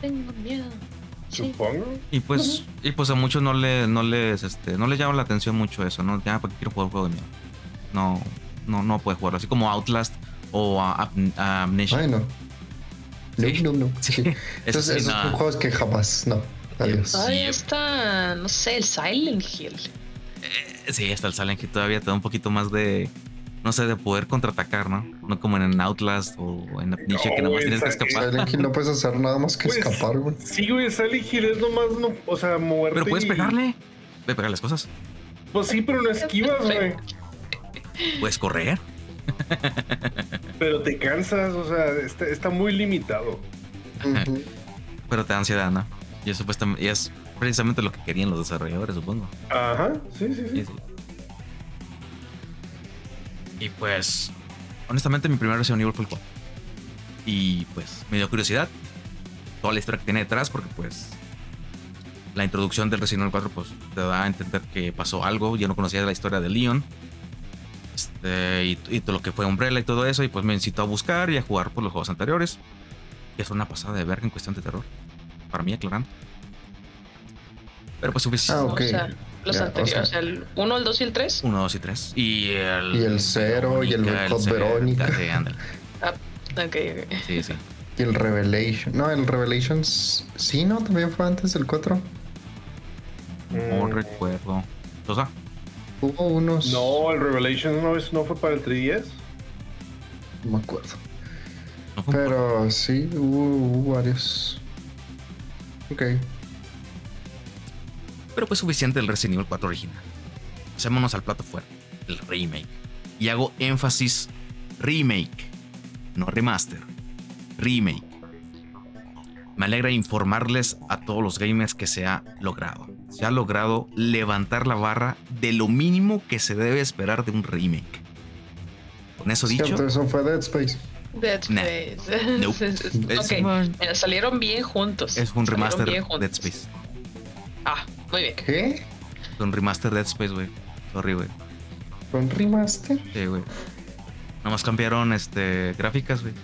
Tengo miedo. Supongo. Y pues, y pues a muchos no, le, no les este, no les llama la atención mucho eso, ¿no? Ya, porque quiero jugar un juego de miedo. No, no, no puede jugarlo. Así como Outlast o Amnesia. Bueno. No, no, no. Sí. esos, son juegos que jamás, no. Adiós. Ahí está, no sé, el Silent Hill. Eh, sí, está el Silent Hill todavía, te da un poquito más de no sé, de poder contraatacar, ¿no? No como en Outlast o en Amnesia que nada más tienes que escapar. Silent Hill no puedes hacer nada más que pues, escapar, güey. Sí, güey, Silent Hill es nomás, no, o sea, moverte. Pero puedes pegarle. Puedes pegar las cosas. Pues sí, pero no esquivas, güey. Puedes correr. Pero te cansas, o sea, está, muy limitado. Pero te da ansiedad, ¿no? Y eso, pues, y es precisamente lo que querían los desarrolladores, supongo. Ajá, sí, sí. sí. sí. Y pues, honestamente, mi primer Resident Evil fue el 4. Y pues me dio curiosidad toda la historia que tiene detrás, porque pues la introducción del Resident Evil 4 pues te da a entender que pasó algo. Yo no conocía la historia de Leon. Este, y, todo lo que fue Umbrella y todo eso. Y pues me incitó a buscar y a jugar por los juegos anteriores. Que es una pasada de verga en cuestión de terror. Para mí, aclarando. Pero pues suficiente. Ah, los anteriores, o sea, el 1, el 2 y el 3. 1, 2 y 3. Y el, y el 0 y el Code Verónica. Sí, ah, ok, ok. Sí, sí. Y el Revelation. No, el Revelations. Sí, ¿no? También fue antes del 4. No mm. recuerdo. ¿O sea? Hubo unos. No, el Revelations no, es, no fue para el 3DS. No me acuerdo. ¿No Pero sí, hubo, hubo varios. Ok. Pero pues suficiente el Resident Evil 4 original. Hacémonos al plato fuerte, el remake. Y hago énfasis remake, no remaster. Remake. Me alegra informarles a todos los gamers que se ha logrado. Se ha logrado levantar la barra de lo mínimo que se debe esperar de un remake. Con eso dicho. Eso fue Dead Space. Dead Space. ok, salieron bien juntos. Es un remaster de Dead Space. Ah, muy bien. ¿Qué? Con remaster Dead Space, güey. Sorry, güey. ¿Con remaster? Sí, güey. Nomás cambiaron este gráficas, güey.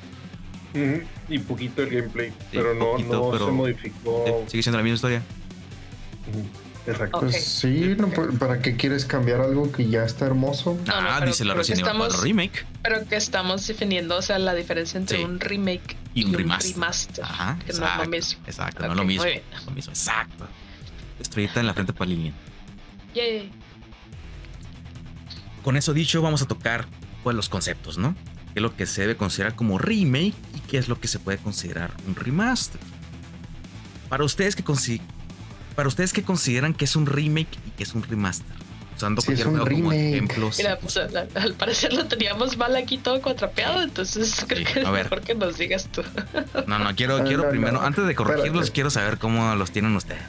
Y poquito el gameplay. pero no, no se modificó. Sigue siendo la misma historia. Exacto. Pues sí, ¿para qué quieres cambiar algo que ya está hermoso? ah, dice la Resident Evil 4 Remake. Pero que estamos definiendo, o sea, la diferencia entre un remake y un, remaster. Ajá, que exacto, no es lo mismo. Exacto, no es lo mismo. No es lo mismo, exacto. Estrellita en la frente para Lilian. Con eso dicho, vamos a tocar pues, los conceptos, ¿no? ¿Qué es lo que se debe considerar como remake y qué es lo que se puede considerar un remaster? Para ustedes que, para ustedes que consideran que es un remake y que es un remaster. Usando cualquier juego como ejemplos. Mira, pues, al, parecer lo teníamos mal aquí todo cuatrapeado, entonces creo que es mejor que nos digas tú. No, no, quiero, quiero primero, antes de corregirlos, quiero saber cómo los tienen ustedes.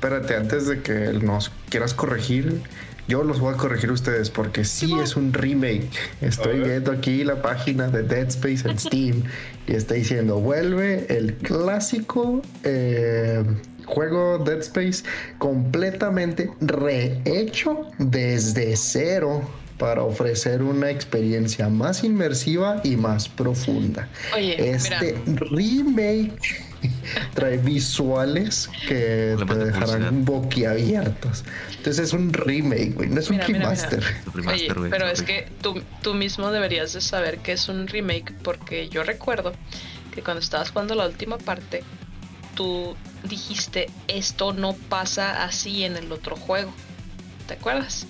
Espérate, antes de que nos quieras corregir, yo los voy a corregir ustedes porque sí es un remake. Estoy viendo aquí la página de Dead Space en Steam y está diciendo vuelve el clásico eh, juego Dead Space completamente rehecho desde cero para ofrecer una experiencia más inmersiva y más profunda. Oye, este remake trae visuales que te dejarán boquiabiertos. Entonces es un remake, güey, no es un remaster. pero es que tú, tú mismo deberías de saber que es un remake porque yo recuerdo que cuando estabas jugando la última parte, tú dijiste, esto no pasa así en el otro juego. ¿Te acuerdas?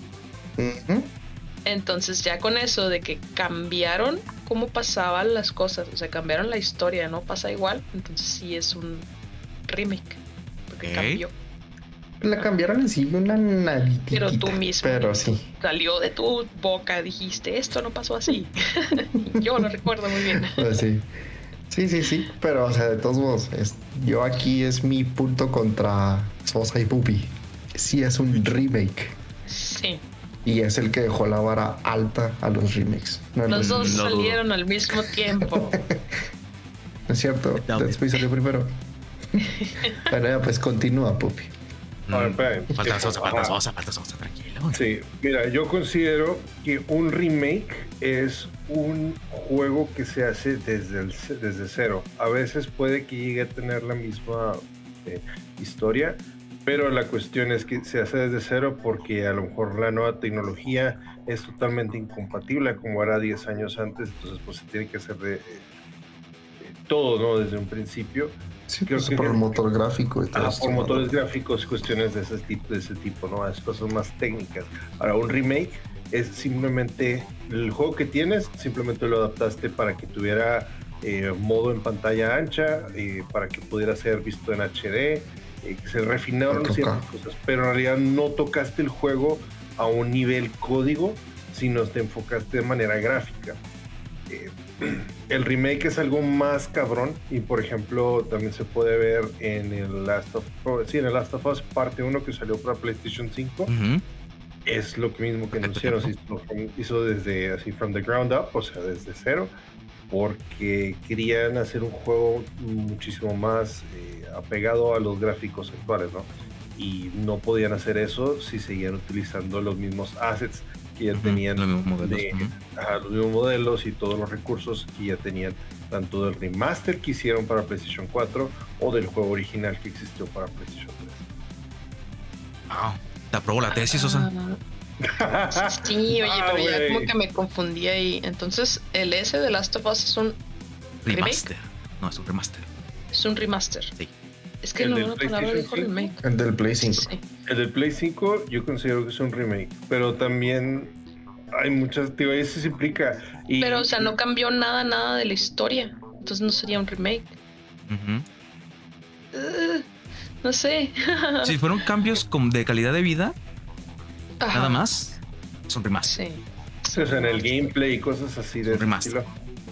Entonces ya con eso de que cambiaron cómo pasaban las cosas, o sea, cambiaron la historia, no pasa igual, entonces sí es un remake, porque cambió. La cambiaron así una nariz. Pero tú mismo. Pero sí. Salió de tu boca, dijiste, esto no pasó así. yo lo recuerdo muy bien. Pues sí. Sí, sí, sí. Pero, o sea, de todos modos, yo aquí es mi punto contra Sosa y Puppy. Sí es un remake. Sí y es el que dejó la vara alta a los remakes. los dos salieron al mismo tiempo. es cierto, Dead salió primero. bueno, pues continúa, Pupi. Mm. falta sosa, falta sosa, falta sosa, tranquilo. Sí, mira, yo considero que un remake es un juego que se hace desde, el, desde cero. A veces puede que llegue a tener la misma eh, historia, pero la cuestión es que se hace desde cero porque a lo mejor la nueva tecnología es totalmente incompatible como era 10 años antes, entonces pues se tiene que hacer de, todo, ¿no? Desde un principio. Sí, Creo pues, por el motor gráfico y todo ah, por motores gráficos, cuestiones de ese tipo, de ese tipo, ¿no? Es cosas más técnicas. Ahora, un remake es simplemente el juego que tienes, simplemente lo adaptaste para que tuviera eh, modo en pantalla ancha, eh, para que pudiera ser visto en HD, eh, se refinaron ciertas cosas, pero en realidad no tocaste el juego a un nivel código, sino te enfocaste de manera gráfica. Eh, el remake es algo más cabrón y por ejemplo también se puede ver en el Last of, sí, en el Last of Us parte 1 que salió para PlayStation 5. Es lo mismo que anunciaron, hizo, hizo desde así from the ground up, o sea, desde cero, porque querían hacer un juego muchísimo más eh, apegado a los gráficos actuales, ¿no? Y no podían hacer eso si seguían utilizando los mismos assets que ya tenían, los mismos, modelos. los mismos modelos y todos los recursos que ya tenían, tanto del remaster que hicieron para PlayStation 4 o del juego original que existió para PlayStation 3. Wow, te aprobó la tesis, o sea. Sí, oye, pero ya como que me confundí ahí. Entonces, el S de Last of Us es un remaster. No, es un remaster. Es un remaster. Sí. Es que no, no palabra dijo remake. El del Play 5. El del Play 5 yo considero que es un remake, pero también hay muchas, tío, eso se implica. pero, o sea, no cambió nada, nada de la historia. Entonces no sería un remake. Uh, no sé. si fueron cambios de calidad de vida, nada más, es un remaster. Sí. O sea, en el gameplay y cosas así de estilo.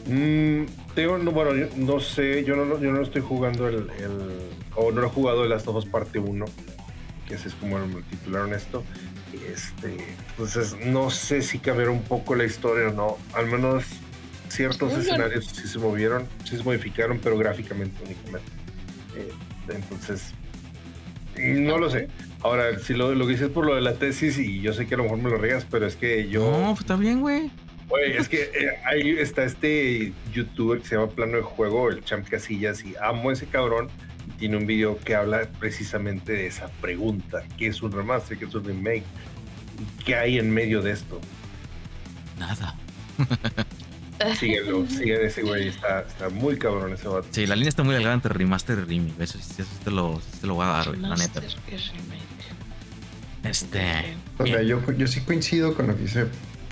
Mm, tengo, no, bueno, yo no sé, yo no, yo no estoy jugando el, o no he jugado el Last of Us Parte 1, que ese es como el titular honesto. Este, entonces no sé si cambiaron un poco la historia o no. Al menos ciertos escenarios sí se movieron, sí se modificaron, pero gráficamente únicamente. Eh, entonces, no lo sé. Ahora, si lo, lo que dices por lo de la tesis, y yo sé que a lo mejor me lo regas, pero es que yo. No, pues está bien, güey. Oye, es que eh, ahí está este youtuber que se llama Plano de Juego, el Champ Casillas, y amo ese cabrón. tiene un video que habla precisamente de esa pregunta: ¿qué es un remaster? ¿Qué es un remake? ¿Qué hay en medio de esto? Nada. Síguelo, sigue ese güey, está, está, muy cabrón ese vato. Sí, la línea está muy delgada entre remaster y remake. Eso, eso te, lo, te lo voy a dar, güey, la neta. Este. O sea, yo, yo sí coincido con lo que dice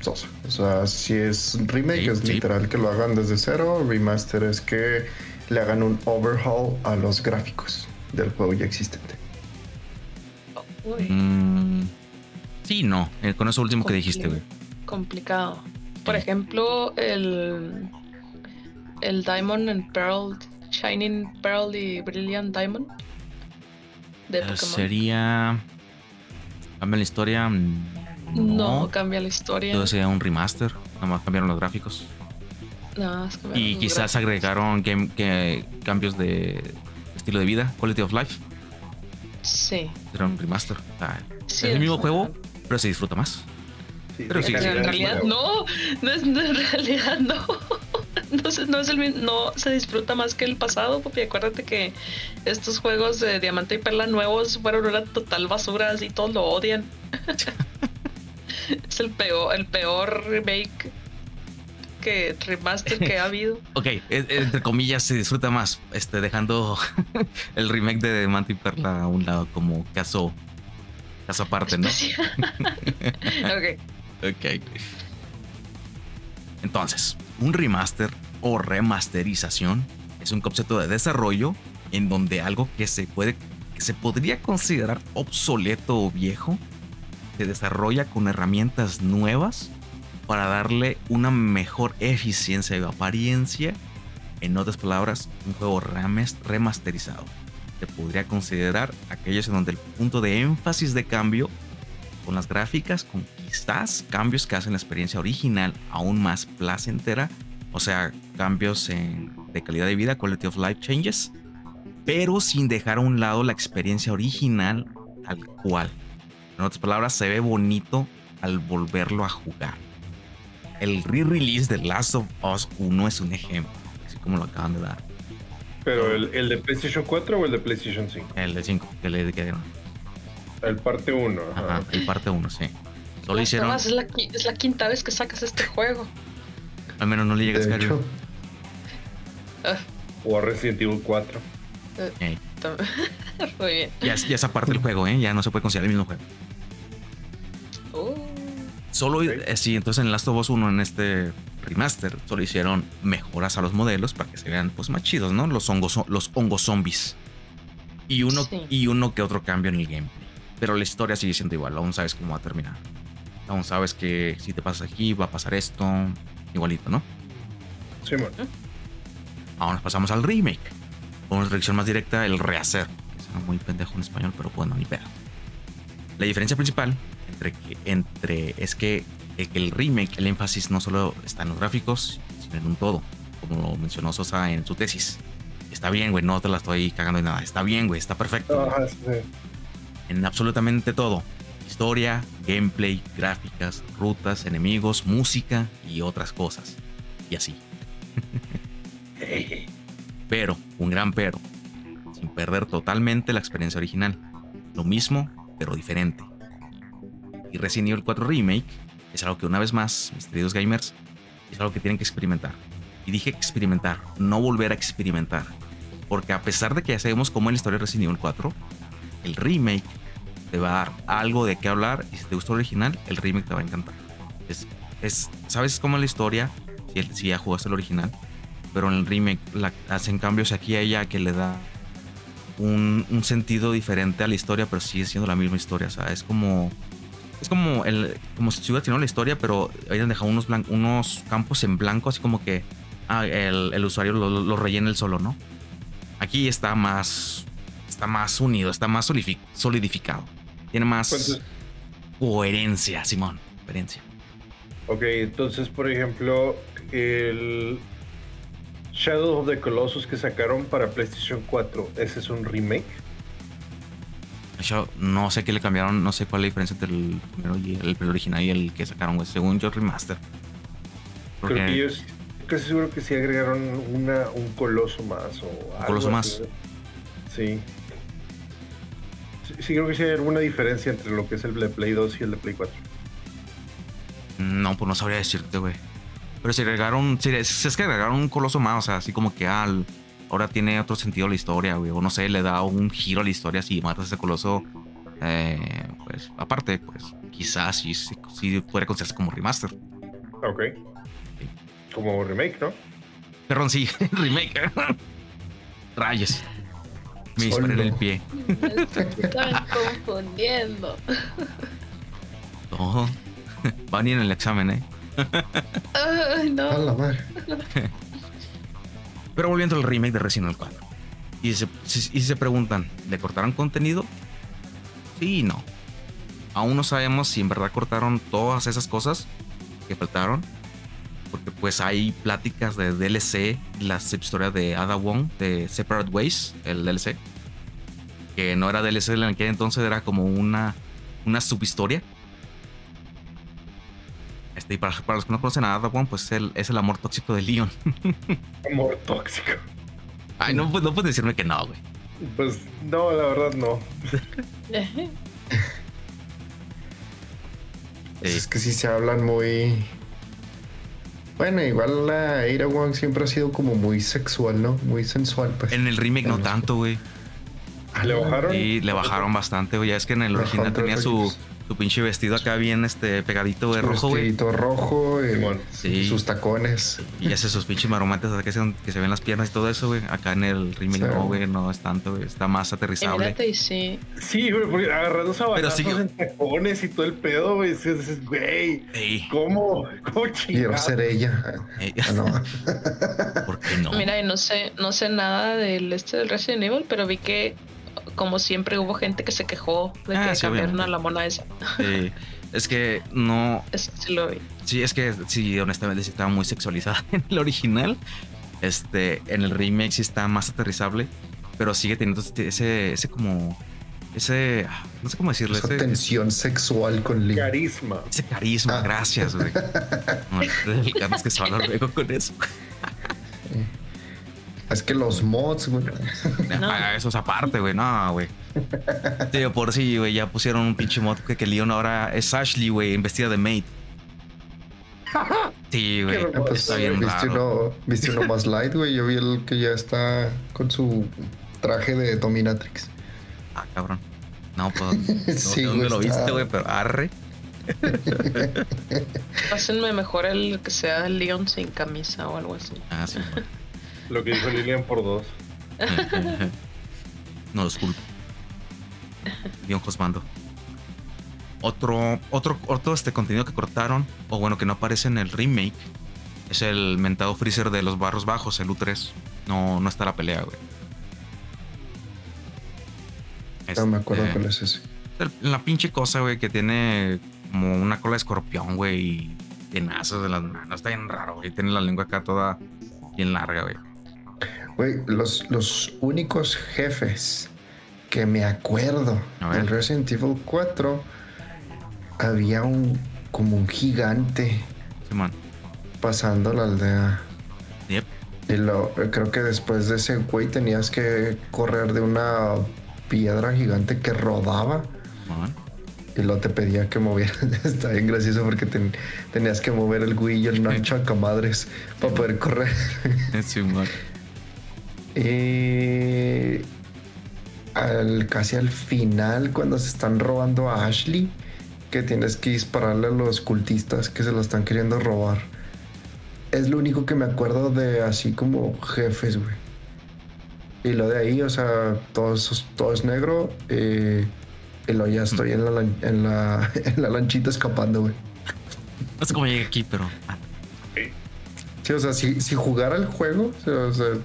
o sea, si es remake, es literal que lo hagan desde cero. Remaster es que le hagan un overhaul a los gráficos del juego ya existente. Mm, sí, no. Eh, con eso último que dijiste, güey. Complicado. Por ejemplo, el, el Diamond and Pearl, Shining Pearl y Brilliant Diamond. de Eh, Pokémon. Sería. ¿Cambia la historia? No, cambia la historia. Todo sería un remaster. Nada más cambiaron los gráficos. Cambiaron Y los quizás gráficos. agregaron game- que, cambios de estilo de vida, quality of life. Sí. Era un remaster. Ah, sí es el mismo juego, pero se disfruta más. Sí, Pero sí, en realidad no, no es, no, en realidad no. No, se- no es el no se disfruta más que el pasado, papi. Acuérdate que estos juegos de Diamante y Perla nuevos fueron una total basura, así todos lo odian. es el peor, el peor remake que remaster que ha habido. Ok, entre comillas se disfruta más, este, dejando el remake de Manti Perla a un lado como caso, caso aparte, ¿no? Ok. Ok. Entonces, un remaster o remasterización es un concepto de desarrollo en donde algo que se puede que se podría considerar obsoleto o viejo se desarrolla con herramientas nuevas para darle una mejor eficiencia y apariencia. En otras palabras, un juego remas- remasterizado. Se podría considerar aquellos en donde el punto de énfasis de cambio con las gráficas, con quizás cambios que hacen la experiencia original aún más placentera, o sea, cambios en- de calidad de vida, quality of life changes, pero sin dejar a un lado la experiencia original tal cual. En otras palabras, se ve bonito al volverlo a jugar. El re-release de Last of Us 1 es un ejemplo, así como lo acaban de dar. Pero el, el de PlayStation 4 o el de PlayStation 5? El de 5 que le quedaron. El parte 1. Ajá, el parte 1, sí. Solo hicieron, es, la, qui- es la quinta vez que sacas este juego. al menos no le llega a Skyrim. hecho, Ah, O a Resident Evil 4. Ey. tam- Muy bien. Ya, es- ya es aparte del juego, ¿eh? Ya no se puede considerar el mismo juego. Uh, Solo, eh, sí, entonces en Last of Us 1, en este remaster, solo hicieron mejoras a los modelos para que se vean pues más chidos, ¿no? Los hongos, los hongos zombies. Y uno, Sí. y uno que otro cambio en el gameplay. Pero la historia sigue siendo igual, aún sabes cómo va a terminar. Aún sabes que si te pasas aquí va a pasar esto, igualito, ¿no? Simón. Ahora nos pasamos al remake. Con una traducción más directa, el rehacer. Que suena muy pendejo en español, pero bueno, ni pedo. La diferencia principal entre, que, entre es que, que el remake, el énfasis no solo está en los gráficos, sino en un todo. Como lo mencionó Sosa en su tesis. Está bien, güey, no te la estoy cagando de nada. Está bien, güey, está perfecto. Ajá, sí. En absolutamente todo. Historia, gameplay, gráficas, rutas, enemigos, música y otras cosas. Y así. Pero, un gran pero, sin perder totalmente la experiencia original. Lo mismo, pero diferente. Y Resident Evil 4 Remake es algo que una vez más, mis queridos gamers, es algo que tienen que experimentar. Y dije experimentar, no volver a experimentar. Porque a pesar de que ya sabemos cómo es la historia de Resident Evil 4, el remake te va a dar algo de qué hablar y si te gustó el original, el remake te va a encantar. Es, es, ¿Sabes cómo es la historia? Si, el- ya jugaste el original, pero en el remake la- hacen cambios aquí a ella que le da un, un sentido diferente a la historia, pero sigue siendo la misma historia. O sea, es como. Es como, el, como si estuviera teniendo la historia, pero habían dejado unos, unos campos en blanco, así como que ah, el, el usuario lo, lo- rellena él solo, ¿no? Aquí está más. Está más unido, está más solidifi- solidificado. Tiene más Entonces, coherencia, Simón. Coherencia. ok, entonces, por ejemplo, el Shadow of the Colossus que sacaron para PlayStation 4, ¿ese es un remake? Yo no sé qué le cambiaron, no sé cuál es la diferencia entre el primero y el, el original y el que sacaron, güey. Según yo, remaster. Porque Creo que ellos, casi seguro que sí agregaron una, un coloso más o algo coloso así. Sí. sí. Sí, creo que sí hay alguna diferencia entre lo que es el de Play 2 y el de Play 4. no, pues no sabría decirte, güey. Pero si agregaron, si es, que agregaron un coloso más, o sea, así como que al, ahora tiene otro sentido la historia, güey. O no sé, le da un giro a la historia si matas a ese coloso. eh, pues aparte, pues quizás sí, sí, sí puede considerarse como remaster. Ok. Como remake, ¿no? Perdón, sí, remake. Rayos. Me disparé en el pie. me están confundiendo. Todo. Va a venir en el examen, eh. Ay, a no. la madre. Pero volviendo al remake de Resident Evil 4. Y se, y se preguntan, ¿le cortaron contenido? Sí y no. Aún no sabemos si en verdad cortaron todas esas cosas que faltaron. Porque pues hay pláticas de DLC, la historia de Ada Wong de Separate Ways, el DLC. Que no era DLC en aquel entonces, era como una, una subhistoria. Este, y para, los que no conocen a Ada Wong, pues es el amor tóxico de Leon. amor tóxico. Ay, no, no puedes decirme que no, güey. Pues no, la verdad no. Es que sí se hablan muy. Bueno, igual la Aira Wong siempre ha sido como muy sexual, ¿no? Muy sensual, pues. En el remake no tanto, güey. ¿Le bajaron? Sí, le bajaron bastante, güey. Ya es que en el original tenía su, tu pinche vestido acá bien este pegadito de rojo, güey. Vestidito rojo y, sus tacones. Y hace sus pinches maromates que se, que se ven las piernas y todo eso, güey. Acá en el remake no, güey, no es tanto, güey. Está más aterrizable. Y sí. Sí, güey, porque agarrando a sí, en tacones y todo el pedo, güey. Dices, güey, ¿cómo? ¿Cómo Quiero ser ella. Ah, no. ¿Por qué no? Mira, no sé, no sé nada del este del Resident Evil, pero vi que como siempre hubo gente que se quejó de ah, que cambiaron a la mona esa. Sí. Es que no. Es, sí, lo vi. sí, es que sí, honestamente sí estaba muy sexualizada en el original. Este, en el remake sí está más aterrizable, pero sigue teniendo este, ese, ese como. Ese. No sé cómo decirlo. Esa tensión sexual con Lee. Carisma. Ese carisma, ah. gracias, güey. no, el que se va a luego con eso. Es que los mods, güey. No. Eso es aparte, güey. No, güey. Tío, por si, güey, ya pusieron un pinche mod que, que Leon ahora es Ashley, güey, en vestida de maid. Sí, güey. Pues, está bien ¿viste raro. Uno, ¿Viste uno más light, güey? Yo vi el que ya está con su traje de Dominatrix. Ah, cabrón. No, pues. No sí, sé dónde lo viste, güey, pero arre. Pásenme mejor el que sea Leon sin camisa o algo así. Ah, sí. Lo que dijo Lilian por dos. no, disculpo. Bien Josmando. Otro, otro, otro este contenido que cortaron, o bueno, que no aparece en el remake, es el mentado freezer de los barros bajos, el U3. No, no está la pelea, güey. no me acuerdo este, cuál es ese. La pinche cosa, güey, que tiene como una cola de escorpión, güey, y tenazos de las manos. Está bien raro, güey. Tiene la lengua acá toda bien larga, güey. Güey, los, los únicos jefes que me acuerdo en Resident Evil 4 había un como un gigante pasando la aldea. Yep. Y lo, creo que después de ese güey tenías que correr de una piedra gigante que rodaba. Y luego te pedía que movieras. Está bien gracioso porque tenías que mover el güey y el Nacho a madres para poder correr. eh, al, casi al final, cuando se están robando a Ashley, que tienes que dispararle a los cultistas que se lo están queriendo robar. Es lo único que me acuerdo de así como jefes, güey. Y lo de ahí, o sea, todo, todo es negro. Eh, y lo ya estoy en la, en la, en la lanchita escapando, güey. No sé cómo llegué aquí, pero. Sí, o sea, si, si jugara el juego,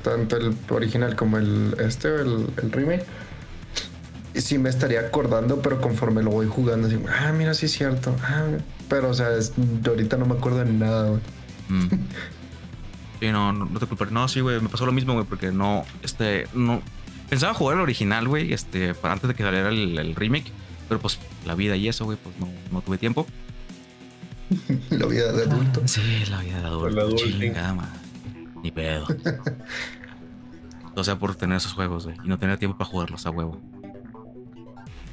tanto el original como el este, el, el remake, sí me estaría acordando, pero conforme lo voy jugando, así, ah, mira, sí es cierto. Ah, pero, o sea, ahorita no me acuerdo de nada, güey. Mm. Sí, no, no, te culparé. No, sí, güey, me pasó lo mismo, güey, porque no, este, no. Pensaba jugar el original, güey, este, antes de que saliera el, el remake, pero pues la vida y eso, güey, pues no, no tuve tiempo. la vida de adulto. Sí, la vida de adulto. Chingada, madre. Ni pedo. o sea, por tener esos juegos, güey. Y no tener tiempo para jugarlos a huevo.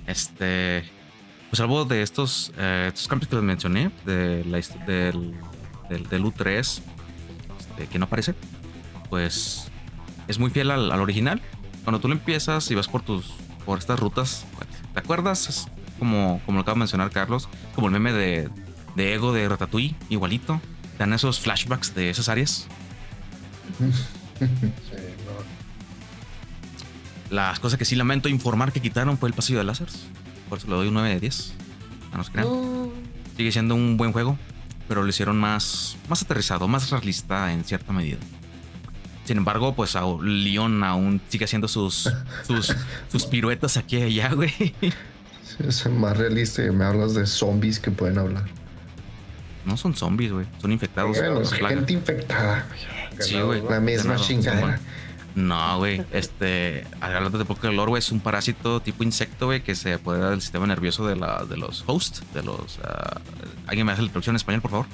Este. Pues algo de estos, eh, estos cambios que les mencioné, de la, del, del, U3, este, que no aparece, pues es muy fiel al, original. Cuando tú lo empiezas y vas por tus por estas rutas, pues, ¿te acuerdas? Es como, como lo acaba de mencionar Carlos, como el meme de, de Ego de Ratatouille, igualito. Dan esos flashbacks de esas áreas. Las cosas que sí lamento informar que quitaron fue el pasillo de láseres. Por eso le doy un 9 de 10. No nos crean. Sigue siendo un buen juego, pero lo hicieron más, más aterrizado, más realista en cierta medida. Sin embargo, pues a Leon aún sigue haciendo sus, sus, sus piruetas aquí y allá, güey. es más realista y me hablas de zombies que pueden hablar. No son zombies, güey. Son infectados. Bueno, gente infectada. Sí, güey. La misma chingada. No, güey. Este, hablando de poco de lore, güey, es un parásito tipo insecto, güey, que se apodera del sistema nervioso de, la, de los hosts, de los. Uh, ¿Alguien me hace la traducción en español, por favor?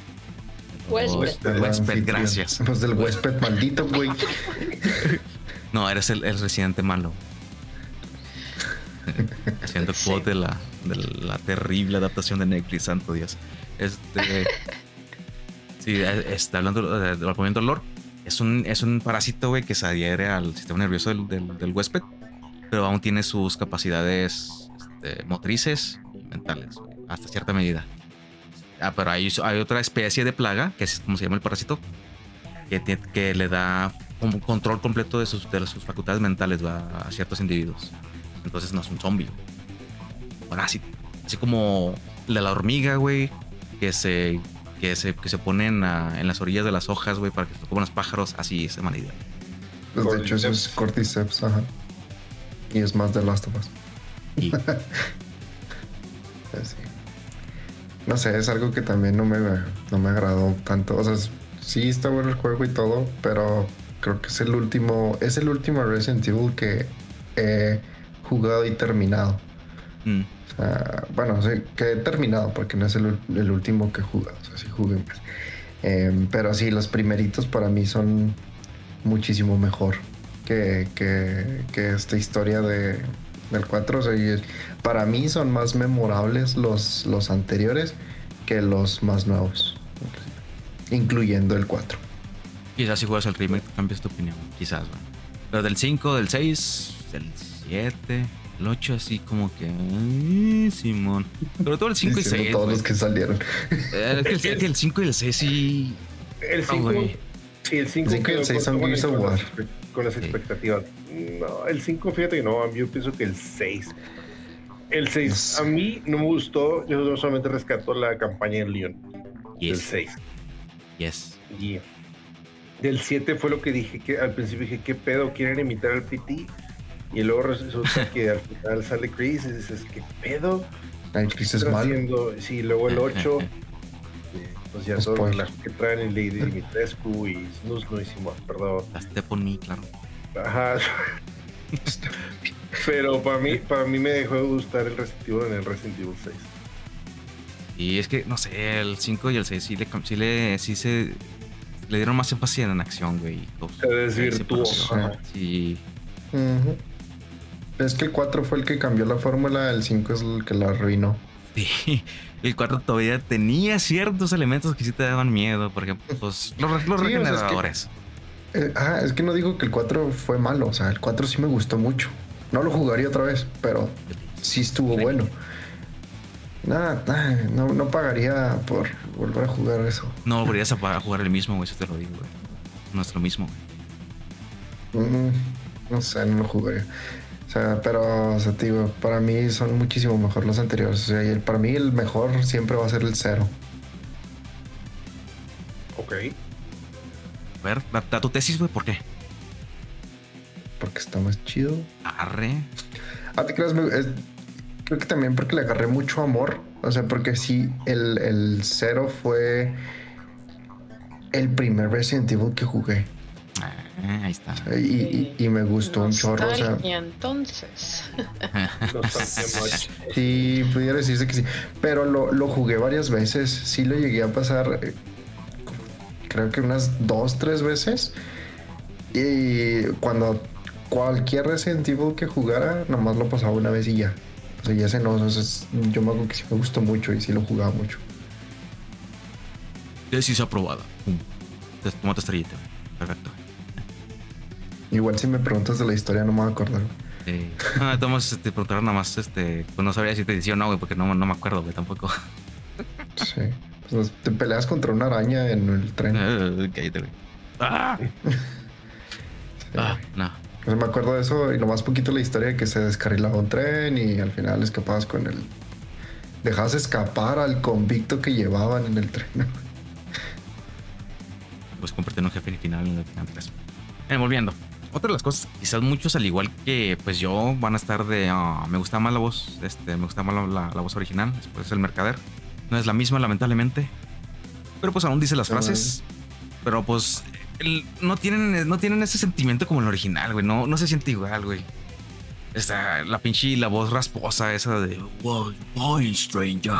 Huésped. Huésped, gracias. Pues del huésped maldito, güey. No, eres el, el residente malo. Haciendo sí. quote de la, de la terrible adaptación de Netflix, santo Dios. Este. sí, está hablando del de, movimiento del lore. Es un, es un parásito, güey, que se adhiere al sistema nervioso del, del, del huésped, pero aún tiene sus capacidades este, motrices y mentales, wey, hasta cierta medida. Ah, pero hay, hay, otra especie de plaga, que es como se llama el parásito, que, que le da un control completo de sus, de sus facultades mentales ¿va? a ciertos individuos. Entonces no es un zombie. Parásito. Así como la, la hormiga, güey, que se, que se, que se ponen a, en las orillas de las hojas, güey, para que se coman los pájaros. Así es manera. Pues de hecho, eso es Cordyceps, ajá. Y es más de Last of Us. Y... sí. No sé, es algo que también no me, no me agradó tanto. O sea, sí está bueno el juego y todo, pero creo que es el último, es el último Resident Evil que he jugado y terminado. Mm. Sea, bueno, sí, que he terminado porque no es el, el último que he jugado. O sea, sí jugué más. Eh, pero sí, los primeritos para mí son muchísimo mejor que, que, que esta historia de, del 4. O sea, para mí son más memorables los, los anteriores que los más nuevos, incluyendo el 4. Quizás si juegas el remake cambies tu opinión, quizás. Bueno. Pero del 5, del 6, del 7, el 8 así como que... Ay, Simón. Pero todo el 5 y 6. Todos wey. los que salieron. Eh, es que el, el 5 y el 6 sí... El 5... Oh, sí, el 5 y el 6 son Gears of War. Con las expectativas. Sí. No, el 5, fíjate que no, yo pienso que el 6. El 6, a mí no me gustó. Yo solamente rescato la campaña de Leon. Yes. El 6. Yes. Yeah. Del 7 fue lo que dije que al principio dije, ¿qué pedo? ¿Quieren imitar al PT? Y luego resulta que al final sale Chris y dices, ¿qué pedo? Chris es malo. Sí, luego el 8. pues ya todo la que traen el Lady Dimitrescu y Snus no hicimos, perdón. La Stephanie, claro. Ajá. Pero para mí, para mí me dejó de gustar el Resident Evil en el Resident Evil 6. Y es que, no sé, el 5 y el 6 sí le, sí le sí se le dieron más énfasis en acción, güey. Se desvirtuó. Sí. Uh -huh. Es que el 4 fue el que cambió la fórmula, el 5 es el que la arruinó. Sí, el 4 todavía tenía ciertos elementos que sí te daban miedo, porque pues los, los sí, regeneradores. O sea, es, que, eh, ah, es que no digo que el 4 fue malo, o sea, el 4 sí me gustó mucho. No lo jugaría otra vez, pero sí estuvo bueno. Nada, nada no, no, pagaría por volver a jugar eso. No volverías a jugar el mismo, güey, eso te lo digo, güey. No es lo mismo, güey. Mm, no sé, no lo jugaría. O sea, pero, o sea, tío, para mí son muchísimo mejor los anteriores. O sea, y el, para mí el mejor siempre va a ser el cero. Ok. A ver, da, da tu tesis, güey, ¿por qué? Porque está más chido. Arre. Ah, te creas, es, creo que también porque le agarré mucho amor. O sea, porque sí, el, el cero fue el primer Resident Evil que jugué. Ah, ahí está. Y, y, y me gustó un chorro. O sea, y entonces. sí, pudiera decirse que sí. Pero lo, lo, jugué varias veces. Sí lo llegué a pasar. Creo que unas dos, tres veces. Y cuando cualquier Resident Evil que jugara, nomás lo pasaba una vez y ya. O sea, ya se no, yo me acuerdo que sí me gustó mucho y sí lo jugaba mucho. Tesis aprobada. Toma tu estrellita. Perfecto. Igual si me preguntas de la historia no me voy a acordar. Sí. Ah, Tomás, te preguntaron nada más, este, pues no sabía si te decía o no, güey, porque no, no me acuerdo, güey, tampoco. Sí. Pues te peleas contra una araña en el tren. Uh, cállate, güey. ¡Ah! sí. ah, no. Pues me acuerdo de eso y nomás poquito la historia de que se descarrilaba un tren y al final escapabas con el. Dejabas escapar al convicto que llevaban en el tren. Pues convertir en un jefe final en el final 3. Eh, volviendo. Otra de las cosas, quizás muchos, al igual que pues yo, van a estar de. ah, me gusta más la voz. Este, me gusta más la, la- la voz original. Después el mercader. No es la misma, lamentablemente. Pero pues aún dice las Ah, frases. Pero pues. el- no, tienen, no tienen ese sentimiento como el original, güey. No, no se siente igual, güey. Esta, la pinche la voz rasposa, esa de. Wow, boy, stranger.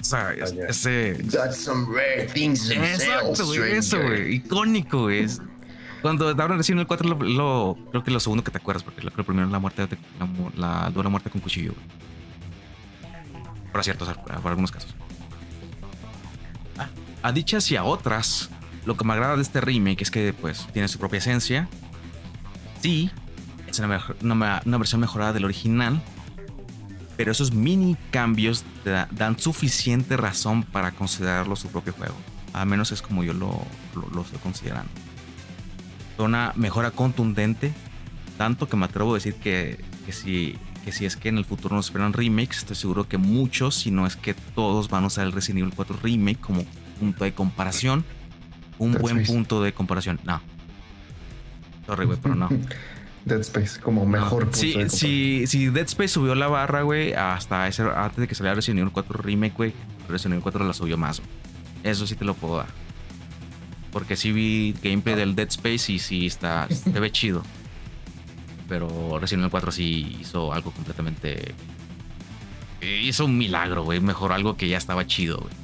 Esa, es- ya. ese. Got some rare things in Exacto, güey. Eso, güey. Icónico, güey. Cuando hablan recién el 4, lo, lo- creo que lo segundo que te acuerdas, porque lo, primero la muerte, la, la dura muerte con cuchillo. Por cierto, por algunos casos. Ah, a dichas y a otras, lo que me agrada de este remake es que, pues, tiene su propia esencia. Sí, es una, versión mejorada del original, pero esos mini cambios dan suficiente razón para considerarlo su propio juego. Al menos es como yo lo, lo- lo estoy considerando. Una mejora contundente, tanto que me atrevo a decir que, que si, que si es que en el futuro nos esperan remakes, estoy seguro que muchos, si no es que todos, van a usar el Resident Evil 4 Remake como punto de comparación. Un Dead buen Space. punto de comparación. No. Sorry, güey, pero no. Dead Space, como mejor punto Sí, de sí, sí, Dead Space subió la barra, güey, hasta ese, antes de que saliera Resident Evil 4 Remake, güey, Resident Evil 4 la subió más. Eso sí te lo puedo dar. Porque sí vi gameplay del Dead Space y sí está, se ve chido. Pero Resident Evil 4 sí hizo algo completamente... Hizo un milagro, güey, mejor algo que ya estaba chido, güey.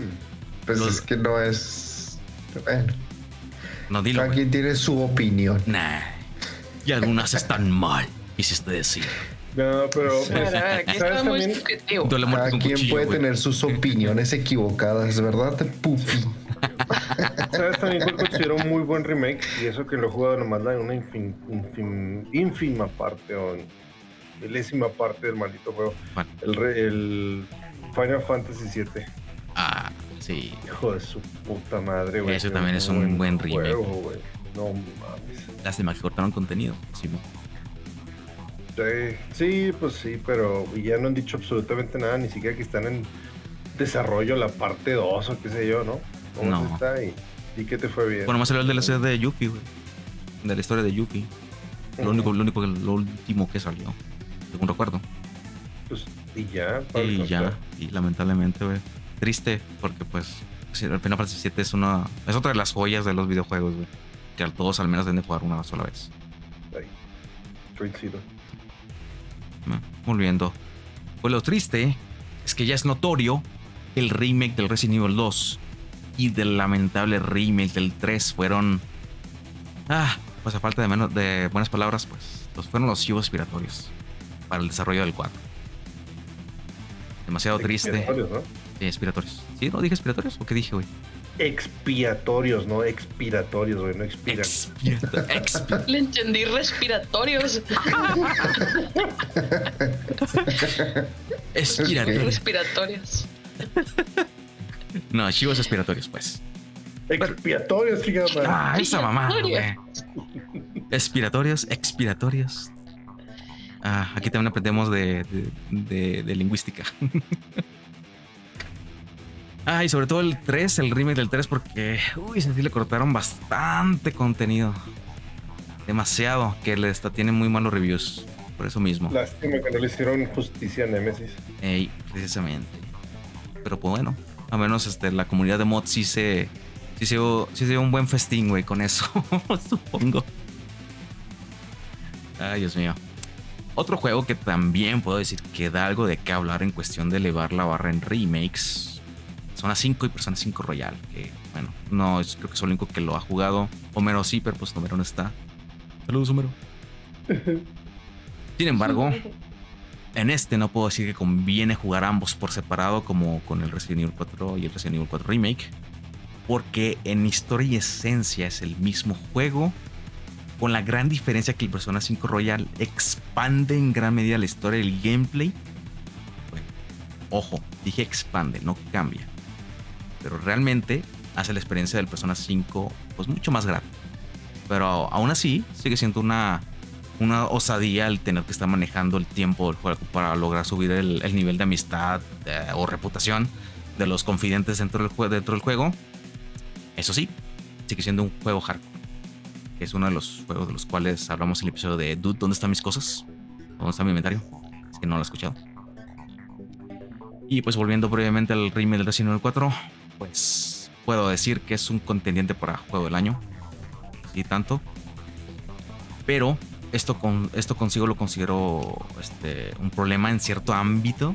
Hmm. Pues los- es que no es. Bueno, No, dilo, cada quien tiene su opinión. Nah. Y algunas están mal, quisiste decir. No, pero Sí. Pues, ver, aquí ¿sabes también? Cada quien cuchillo, puede tener sus opiniones equivocadas, ¿verdad, Pupi? ¿Sabes también cuál considero un muy buen remake? Y eso que lo he jugado nomás la una infin- infin- ínfima parte o milésima parte del maldito juego. El, re- el Final Fantasy VII. Ah, sí. Hijo de su puta madre, güey. Qué también es un buen remake. juego. No mames. Lástima que cortaron contenido. Sí, ¿no? Sí, sí, pues sí, pero ya no han dicho absolutamente nada, ni siquiera que están en desarrollo la parte 2 o qué sé yo, ¿no? ¿Cómo No. está? Y, y que te fue bien. Bueno, más salió el DLC de Yuffie, güey. De la historia de Yuffie. Lo único, lo único, lo último que salió. Según recuerdo. Pues, y ya. Y ya. Y lamentablemente, güey. Triste, porque pues. El Final Fantasy VII es una. Es otra de las joyas de los videojuegos, güey. Que todos al menos deben de jugar una sola vez. Ahí. Suicidio. ¿No? Volviendo. Pues lo triste es que ya es notorio que el remake del Resident Evil 2 y del lamentable remake del 3 fueron. Ah, pues a falta de, menos, de buenas palabras, pues los fueron los chivos expiratorios para el desarrollo del 4. Demasiado triste. Expiatorios, ¿no? Sí, expiratorios. ¿Sí? ¿No dije expiratorios? ¿O qué dije, güey? Expiatorios, no expiratorios, güey, no expiran. Expi- Le entendí respiratorios. Expiratorios. respiratorios. No, chivos expiratorios, pues. Expiatorios, fíjate. Ah, esa mamá, güey. Expiratorios. Expiratorios, expiratorios. Ah, aquí también aprendemos de, de- de- de lingüística. ah, y sobre todo el 3, el remake del 3, porque, uy, sí le cortaron bastante contenido. Demasiado, que le está, tiene muy malos reviews. Por eso mismo. Lástima que no le hicieron justicia a Nemesis. Ey, precisamente. Pero pues bueno, al menos este, la comunidad de mods sí se, sí se, sí se dio un buen festín, güey, con eso, supongo. Ay, Dios mío. Otro juego que también puedo decir que da algo de qué hablar en cuestión de elevar la barra en remakes. Persona 5 y Persona 5 Royal. Que bueno, no es creo que es el único que lo ha jugado. Homero sí, pero pues Homero no está. Saludos, Homero. Sin embargo, en este no puedo decir que conviene jugar ambos por separado como con el Resident Evil 4 y el Resident Evil 4 Remake. Porque en historia y esencia es el mismo juego. Con la gran diferencia que el Persona 5 Royal expande en gran medida la historia y el gameplay. Bueno, ojo, dije expande, no cambia. Pero realmente hace la experiencia del Persona 5 pues mucho más grande. Pero aún así sigue siendo una, una osadía el tener que estar manejando el tiempo del juego para lograr subir el, el nivel de amistad eh, o reputación de los confidentes dentro del, dentro del juego. Eso sí, sigue siendo un juego hardcore. Que es uno de los juegos de los cuales hablamos en el episodio de Dude, ¿dónde están mis cosas? ¿Dónde está mi inventario? Es que no lo he escuchado. Y pues volviendo brevemente al remake del Resident Evil 4, pues puedo decir que es un contendiente para juego del año. Y tanto. Pero esto, esto consigo lo considero este, un problema en cierto ámbito.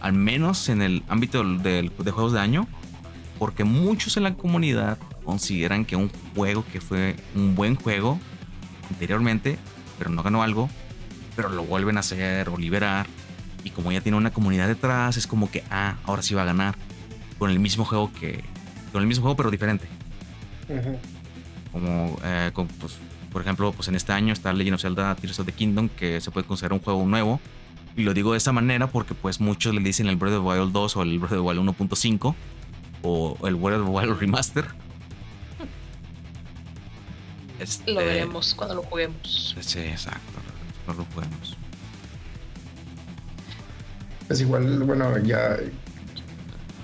Al menos en el ámbito de, de juegos de año. Porque muchos en la comunidad consideran que un juego que fue un buen juego anteriormente, pero no ganó algo, pero lo vuelven a hacer o liberar. Y como ya tiene una comunidad detrás, es como que, ah, ahora sí va a ganar. Con el mismo juego que. Con el mismo juego, pero diferente. Como, eh, pues, por ejemplo, pues en este año está Legend of Zelda Tears of the Kingdom, que se puede considerar un juego nuevo. Y lo digo de esa manera porque pues muchos le dicen el Breath of the Wild 2 o el Breath of the Wild 1.5 o el Breath of the Wild Remaster este, lo veremos cuando lo juguemos. Sí, exacto. Cuando lo juguemos. Es igual, bueno, ya.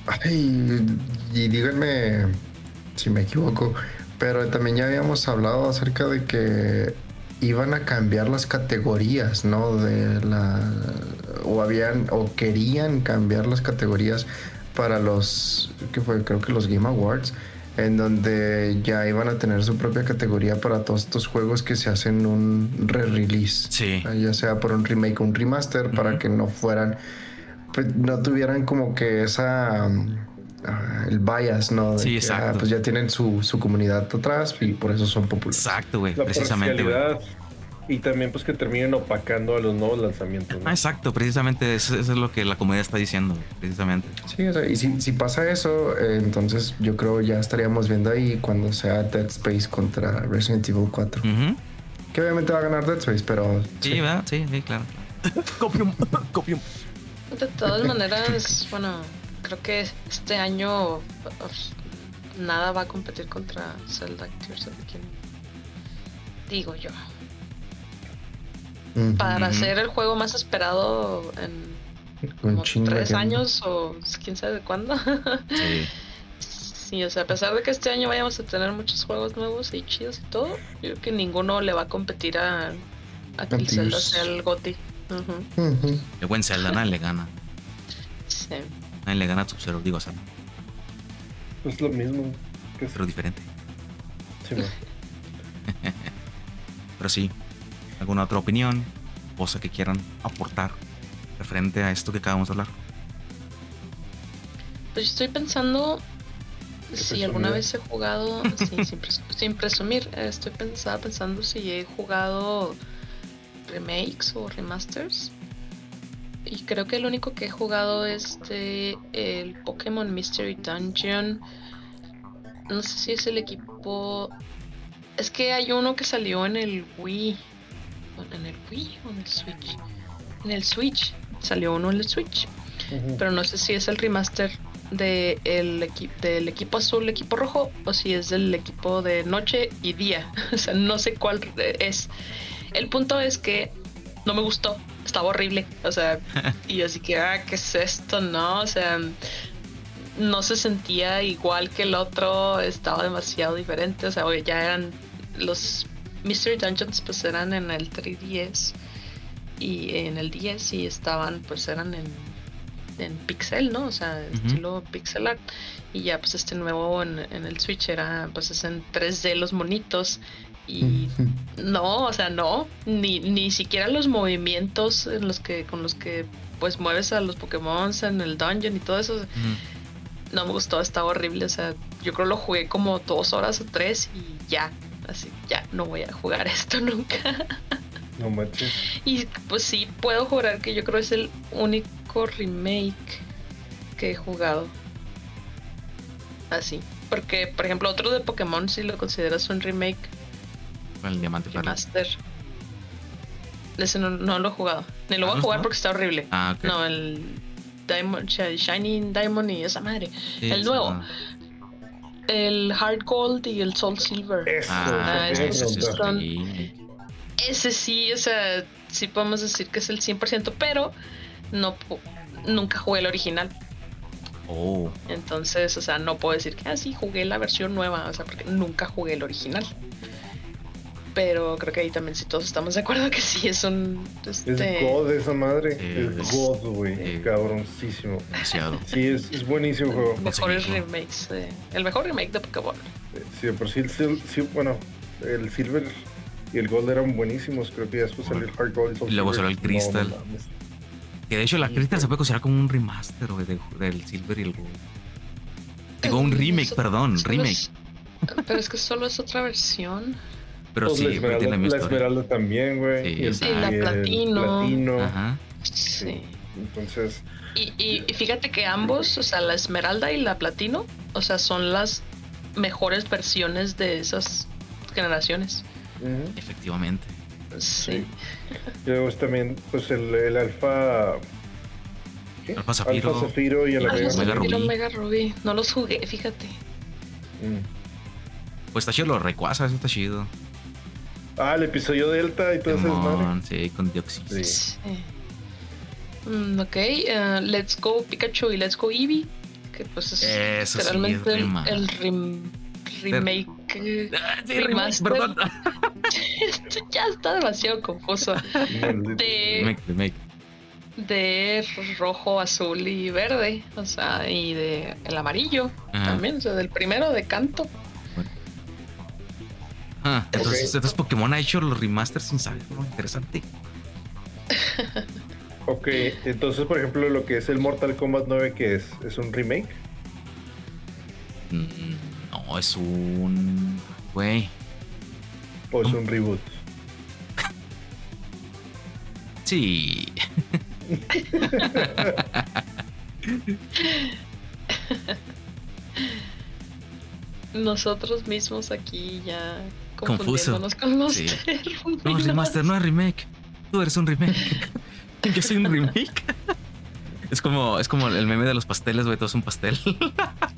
Ay, y díganme si me equivoco, pero también ya habíamos hablado acerca de que iban a cambiar las categorías, ¿no? De la o habían o querían cambiar las categorías para los que fue creo que los Game Awards en donde ya iban a tener su propia categoría para todos estos juegos que se hacen un re-release. Sí. Ya sea por un remake o un remaster, para que no fueran, pues, no tuvieran como que esa... Ah, el bias, ¿no? sí, ah, exacto. pues ya tienen su, su, comunidad atrás y por eso son populares. Exacto, güey. Precisamente. Y también pues que terminen opacando a los nuevos lanzamientos. Ah, exacto, precisamente eso, es lo que la comunidad está diciendo, precisamente. Sí, o sea, y si, pasa eso, eh, entonces yo creo ya estaríamos viendo ahí cuando sea Dead Space contra Resident Evil 4. Que obviamente va a ganar Dead Space, pero... Sí, ¿verdad? Sí, sí, claro. copium, copium. De todas maneras, bueno, creo que este año pues, nada va a competir contra Zelda Tears of the Kingdom. Digo yo para ser el juego más esperado en como tres años o quién sabe de cuándo. sí. sí, o sea, a pesar de que este año vayamos a tener muchos juegos nuevos y chidos y todo, yo creo que ninguno le va a competir a, a que el Zelda sea el GOTI. El buen Zelda, nadie le gana. Sí. Nadie le gana a Sub-Zero, digo, o sea. Es lo mismo. Pero diferente. Sí, Pero sí, alguna otra opinión, cosa que quieran aportar referente a esto que acabamos de hablar. Pues estoy pensando si alguna vez he jugado, sin, presumir, estoy pensando, pensando si he jugado remakes o remasters. Y creo que el único que he jugado es de el Pokémon Mystery Dungeon. No sé si es el equipo. Es que hay uno que salió en el Wii en el Wii o en el Switch. En el Switch, salió uno en el Switch. Pero no sé si es el remaster de el del equipo azul, equipo rojo, o si es del equipo de noche y día. o sea, no sé cuál es. El punto es que no me gustó, estaba horrible. O sea, y así que, ah, ¿qué es esto? No, o sea, no se sentía igual que el otro, estaba demasiado diferente. O sea, ya eran los Mystery Dungeons pues eran en el 3DS y en el 10 y estaban pues eran en, en pixel, ¿no? O sea, estilo pixel art. Y ya pues este nuevo en, el Switch era pues es en 3D los monitos. Y no, o sea, no, ni, ni siquiera los movimientos en los que, con los que pues mueves a los Pokémon en el dungeon y todo eso. No me gustó, estaba horrible. O sea, yo creo lo jugué como dos horas o tres y ya. Así, ya no voy a jugar esto nunca. No manches. Y pues sí, puedo jurar que yo creo es el único remake que he jugado. Así. Porque, por ejemplo, otro de Pokémon, si lo consideras un remake. El Diamante Master. Ese no, lo he jugado. Ni lo voy a ah, jugar porque está horrible. Ah, no, el Diamond, Shining Diamond y esa madre. el nuevo el Hard Gold y el Soul Silver. ah, ese, sí, o sea, sí podemos decir que es el 100%, pero no nunca jugué el original. Oh. Entonces, o sea, no puedo decir que así jugué la versión nueva, o sea, porque nunca jugué el original. Pero creo que ahí también sí todos estamos de acuerdo que sí es un... Este... Es God esa madre. es, God, güey. cabroncísimo. Demasiado. Sí, es, es buenísimo juego. Mejores remakes. el mejor remake de Pokémon. Sí, por sí, sí, bueno, el Silver y el Gold eran buenísimos. Creo que ya después salió el Hard Gold. Y luego salió el Crystal. que de hecho la Crystal se puede considerar como un remaster del Silver y el Gold. Digo, un remake, perdón, remake. pero es que solo es otra versión. Pero pues sí, la Esmeralda, la Esmeralda también, güey. Sí, y, el, la platino. platino. Ajá. Sí. Entonces. Y, y, fíjate que ambos, o sea, la Esmeralda y la platino, o sea, son las mejores versiones de esas generaciones. Efectivamente. Sí. Y luego también, pues el, el alfa. ¿Qué? Alfa Zafiro. Alfa Zafiro y el Alfa Zafiro, Mega Ruby. No los jugué, fíjate. Mm. Pues está chido los recuasas, eso está chido. Ah, el episodio Delta y todo eso es Sí, con dióxido. Sí. sí. Mm, ok, uh, Let's Go Pikachu y Let's Go Eevee. Que pues es eso literalmente sí, el, el rem, remake. Ah, sí, remaster. Perdón. Esto ya está demasiado confuso. de, remake, remake. De rojo, azul y verde. O sea, y de el amarillo Ajá. también. O sea, del primero de canto. Ah, entonces, okay. entonces Pokémon ha hecho los remasters sin saberlo. Interesante. ok, entonces, por ejemplo, lo que es el Mortal Kombat 9, que es? ¿Es un remake? Mm, no, es un. Güey. ¿O es un reboot? sí. Nosotros mismos aquí ya Confuso. con los sí. No, remaster, no es remake. Tú eres un remake. Yo soy un remake. Es como, es como el meme de los pasteles, güey. Todo es un pastel.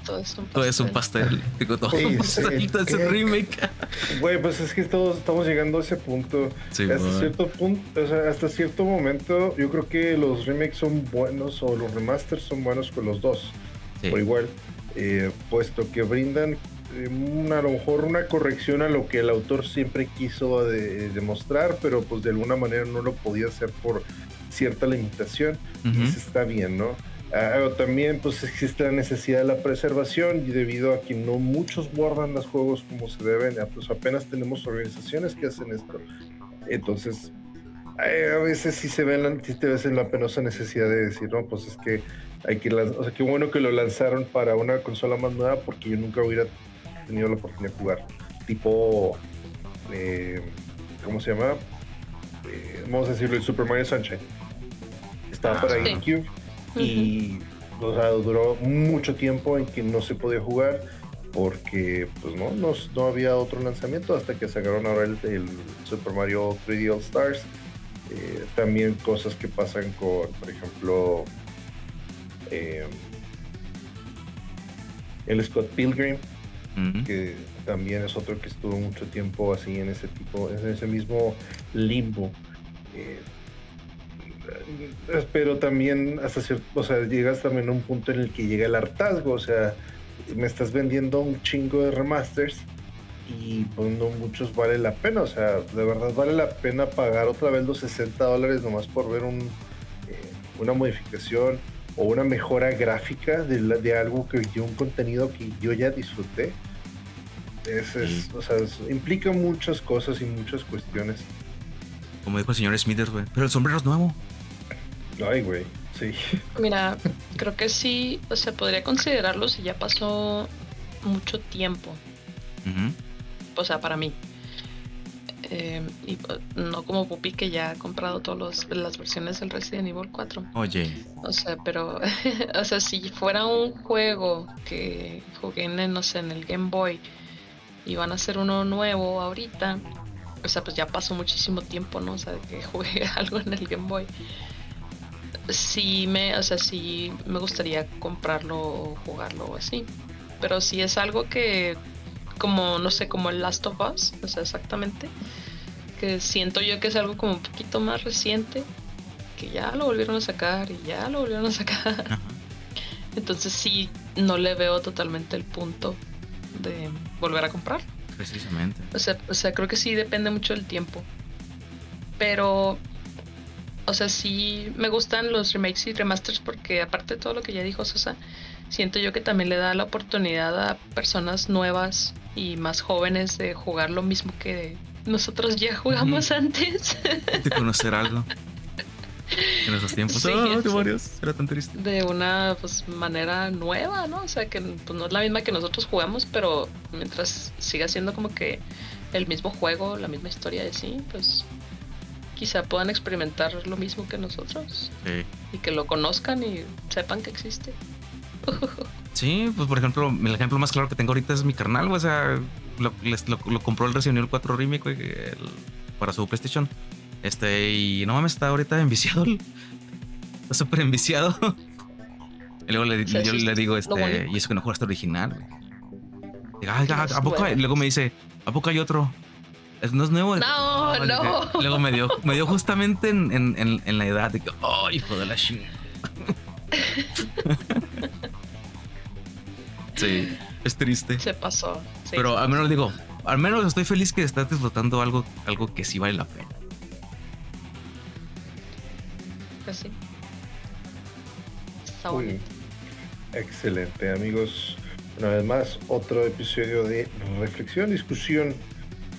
Todo es un pastel. Todo es un pastel. Digo, todo, sí, sí. todo es un remake. Güey, pues es que todos estamos llegando a ese punto. Sí, hasta cierto punto, o sea, hasta cierto momento, yo creo que los remakes son buenos o los remasters son buenos con los dos. Sí. Por igual. Eh, puesto que brindan una, a lo mejor una corrección a lo que el autor siempre quiso de, demostrar, pero pues de alguna manera no lo podía hacer por cierta limitación. Ujú. Entonces está bien, ¿no? O también pues existe la necesidad de la preservación y debido a que no muchos guardan los juegos como se deben, pues apenas tenemos organizaciones que hacen esto. Entonces, eh, a veces sí se ven, sí te ves en la penosa necesidad de decir, no, pues es que hay que lanzar, o sea, qué bueno que lo lanzaron para una consola más nueva porque yo nunca hubiera tenido la oportunidad de jugar. Tipo, eh, ¿cómo se llama? Eh, vamos a decirlo, el Super Mario Sunshine. Estaba Ah, para sí. GameCube y o sea, duró mucho tiempo en que no se podía jugar porque pues no, no, no había otro lanzamiento hasta que sacaron ahora el, el Super Mario 3D All Stars. Eh, también cosas que pasan con, por ejemplo, eh, el Scott Pilgrim, Que también es otro que estuvo mucho tiempo así en ese tipo, en ese mismo limbo. Eh, pero también hasta cierto, o sea, llegas también a un punto en el que llega el hartazgo, o sea, me estás vendiendo un chingo de remasters y pues no muchos vale la pena, o sea, de verdad vale la pena pagar otra vez los 60 dólares nomás por ver un, eh, una modificación o una mejora gráfica de, de algo que yo, un contenido que yo ya disfruté. Es, es- o sea, es- implica muchas cosas y muchas cuestiones. Como dijo el señor Smithers, güey. Pero el sombrero es nuevo. Ay, güey, sí. Mira, creo que sí, o sea, podría considerarlo si ya pasó mucho tiempo. O sea, para mí. Eh, y no como Pupi que ya ha comprado todas las versiones del Resident Evil 4. Oye, O sea, pero, o sea, si fuera un juego que jugué en, no sé, en el Game Boy y van a hacer uno nuevo ahorita, o sea, pues ya pasó muchísimo tiempo, ¿no? O sea, de que jugué algo en el Game Boy. Sí me, o sea, sí me gustaría comprarlo o jugarlo así. Pero si es algo que, como, no sé, como el Last of Us, o sea, exactamente, que siento yo que es algo como un poquito más reciente, que ya lo volvieron a sacar y ya lo volvieron a sacar. Entonces sí, no le veo totalmente el punto de volver a comprar. Precisamente. O sea, o sea, creo que sí depende mucho del tiempo. Pero, o sea, sí me gustan los remakes y remasters porque aparte de todo lo que ya dijo Sosa, siento yo que también le da la oportunidad a personas nuevas y más jóvenes de jugar lo mismo que nosotros ya jugamos antes. De conocer algo. En esos tiempos. Sí, Ah, sí. demonios, Era tan triste. de una pues, manera nueva, ¿no? O sea, que pues, no es la misma que nosotros jugamos, pero mientras siga siendo como que el mismo juego, la misma historia de sí, pues quizá puedan experimentar lo mismo que nosotros Sí. y que lo conozcan y sepan que existe. Sí, pues por ejemplo, el ejemplo más claro que tengo ahorita es mi carnal, o sea, lo, les- lo- lo compró el Resident Evil 4 Remake el- para su PlayStation. Este, y no mames, está ahorita enviciado. Está súper enviciado. Y luego le, yo le digo, este, y eso que no jugaste original. Digo, luego me dice, ¿a poco hay otro? ¿Es- ¿No es nuevo? No, no. Luego me dio, me dio justamente en, en- en- en la edad de que, oh, hijo de la chingada. sí, es triste. Se pasó. sí, Pero se al menos digo, al menos estoy feliz que estás disfrutando algo, algo que sí vale la pena. Pues sí. Está bonito. Excelente, amigos. Una vez más, otro episodio de reflexión, discusión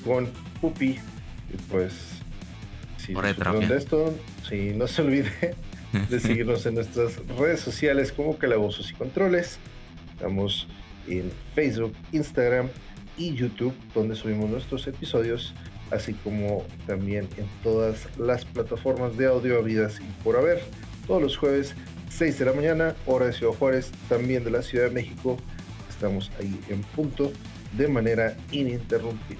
con Pupi. Y pues, si de esto, si no se olvide de seguirnos en nuestras redes sociales como Calabozos y Controles. Estamos en Facebook, Instagram y YouTube, donde subimos nuestros episodios, así como también en todas las plataformas de audio habidas y por haber. Todos los jueves, 6 de la mañana, hora de Ciudad Juárez, también de la Ciudad de México. Estamos ahí en punto de manera ininterrumpida.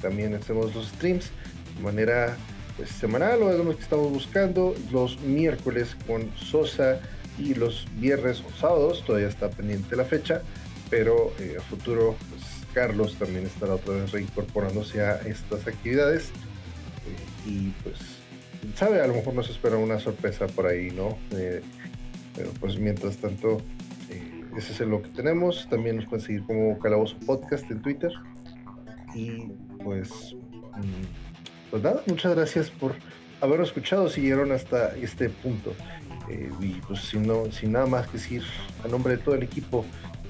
También hacemos los streams de manera pues, semanal o es lo que estamos buscando. Los miércoles con Sosa y los viernes o sábados, todavía está pendiente la fecha, pero eh, a futuro Carlos también estará otra vez reincorporándose a estas actividades. Eh, y pues, sabe, a lo mejor nos espera una sorpresa por ahí, ¿no? Eh, pero pues mientras tanto, eh, ese es lo que tenemos. También nos pueden seguir como Calabozo Podcast en Twitter. Y pues, mm, pues nada, muchas gracias por habernos escuchado, si llegaron hasta este punto. Eh, y pues sin, no, sin nada más que decir, a nombre de todo el equipo,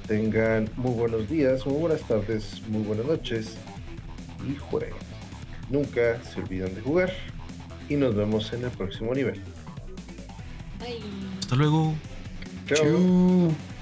tengan muy buenos días, muy buenas tardes, muy buenas noches y jueguen. Nunca se olviden de jugar y nos vemos en el próximo nivel. Bye. Hasta luego. Chao.